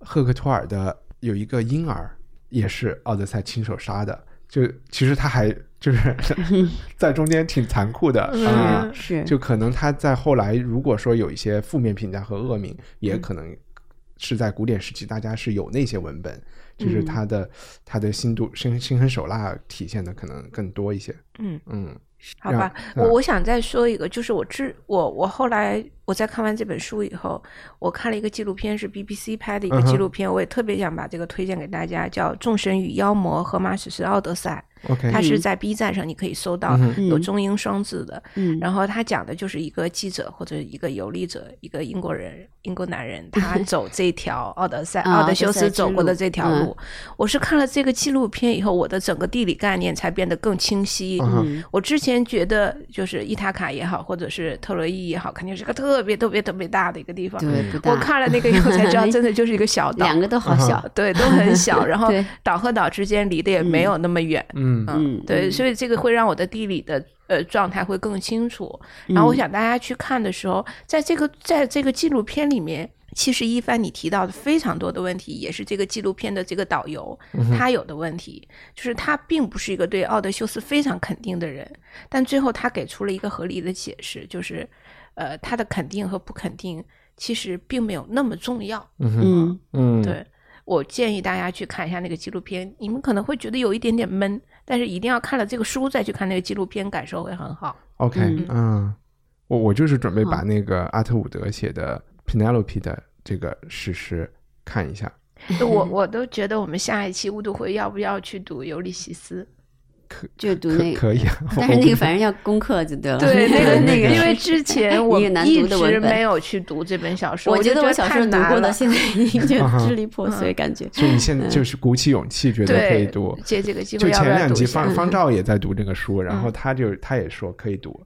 赫克托尔的有一个婴儿也是奥德赛亲手杀的，就其实他还就是 在中间挺残酷的啊、嗯是，就可能他在后来如果说有一些负面评价和恶名，也可能是在古典时期大家是有那些文本，就是他的、他的心度心心狠手辣体现的可能更多一些。嗯，嗯，好吧，我我想再说一个，就是我知我我后来我在看完这本书以后，我看了一个纪录片，是 BBC 拍的一个纪录片，我也特别想把这个推荐给大家，叫《众神与妖魔：荷马史诗奥德赛》，OK，它是在 B 站上你可以搜到，有中英双字的。嗯，然后他讲的就是一个记者或者一个游历者，一个英国人，英国男人，他走这条奥德赛、啊奥德修斯走过的这条路。我是看了这个纪录片以后，我的整个地理概念才变得更清晰。我之前觉得就是伊塔卡也好，或者是特洛伊也好，肯定是个特别特别特别大的一个地方。对，不大。我看了那个以后才知道，真的就是一个小岛，两个都好小，对，都很小，然后岛和岛之间离得也没有那么远。嗯嗯，对，嗯所以这个会让我的地理的呃状态会更清楚。然后我想大家去看的时候，在这个在这个纪录片里面。其实一帆你提到的非常多的问题，也是这个纪录片的这个导游、他有的问题，就是他并不是一个对奥德修斯非常肯定的人，但最后他给出了一个合理的解释，就是，呃，他的肯定和不肯定其实并没有那么重要。嗯嗯，对我建议大家去看一下那个纪录片，你们可能会觉得有一点点闷，但是一定要看了这个书再去看那个纪录片，感受会很好。，OK，嗯嗯，我我就是准备把那个阿特伍德写的 Penelope 的这个史诗看一下。我我都觉得我们下一期乌读会要不要去读《尤利西斯可就读那个，可以啊，但是那个反正要功课就对了。》？对，那个那个，因为之前 我一直没有去读这本小说，我觉得得我小时候读太难了过的，现在已经支离破碎，感觉。所以你现在就是鼓起勇气，觉得可以读。借这个机就会就前两集？方方照也在读这个书，然后他就他也说可以读。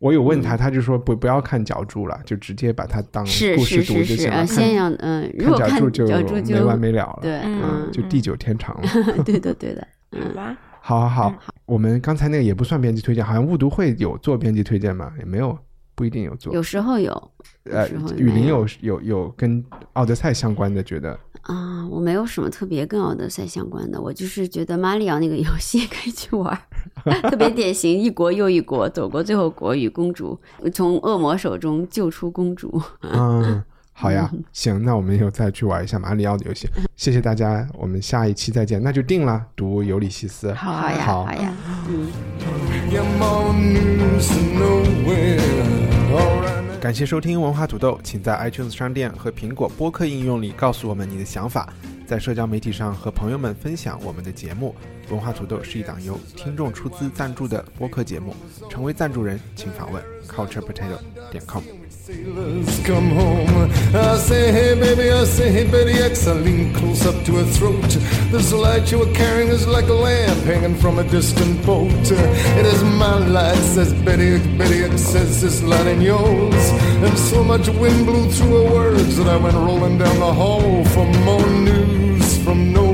我有问他，他就说不不要看脚注了，就直接把它当故事读就行了。啊，先要嗯，如果看看脚注就没完没了了。对，嗯嗯，就地久天长了。对的对的，好嗯，吧，好好好嗯，我们刚才那个也不算编辑推荐，好像误读会有做编辑推荐吗？也没有，不一定有做。有时候有呃雨林有有有有跟奥德赛相关的，觉得啊，我没有什么特别跟奥德赛相关的，我就是觉得马里奥那个游戏 可以去玩，特别典型，一国又一国，走过最后国与公主，从恶魔手中救出公主。嗯，好呀，行，那我们以后再去玩一下马里奥的游戏。谢谢大家，我们下一期再见，那就定了，读尤里西斯。好好呀，好好呀.感谢收听文化土豆，请在 iTunes 商店和苹果播客应用里告诉我们你的想法。在社交媒体上和朋友们分享我们的节目。文化土豆是一档由听众出资赞助的播客节目，成为赞助人请访问 culturepotato 点 com。Sailors come home. I say, hey, baby, I say, hey, Betty X. I lean close up to her throat. This light you were carrying is like a lamp hanging from a distant boat. It is my light, says Betty X. Betty X says this light in yours. And so much wind blew through her words that I went rolling down the hall for more news from nowhere.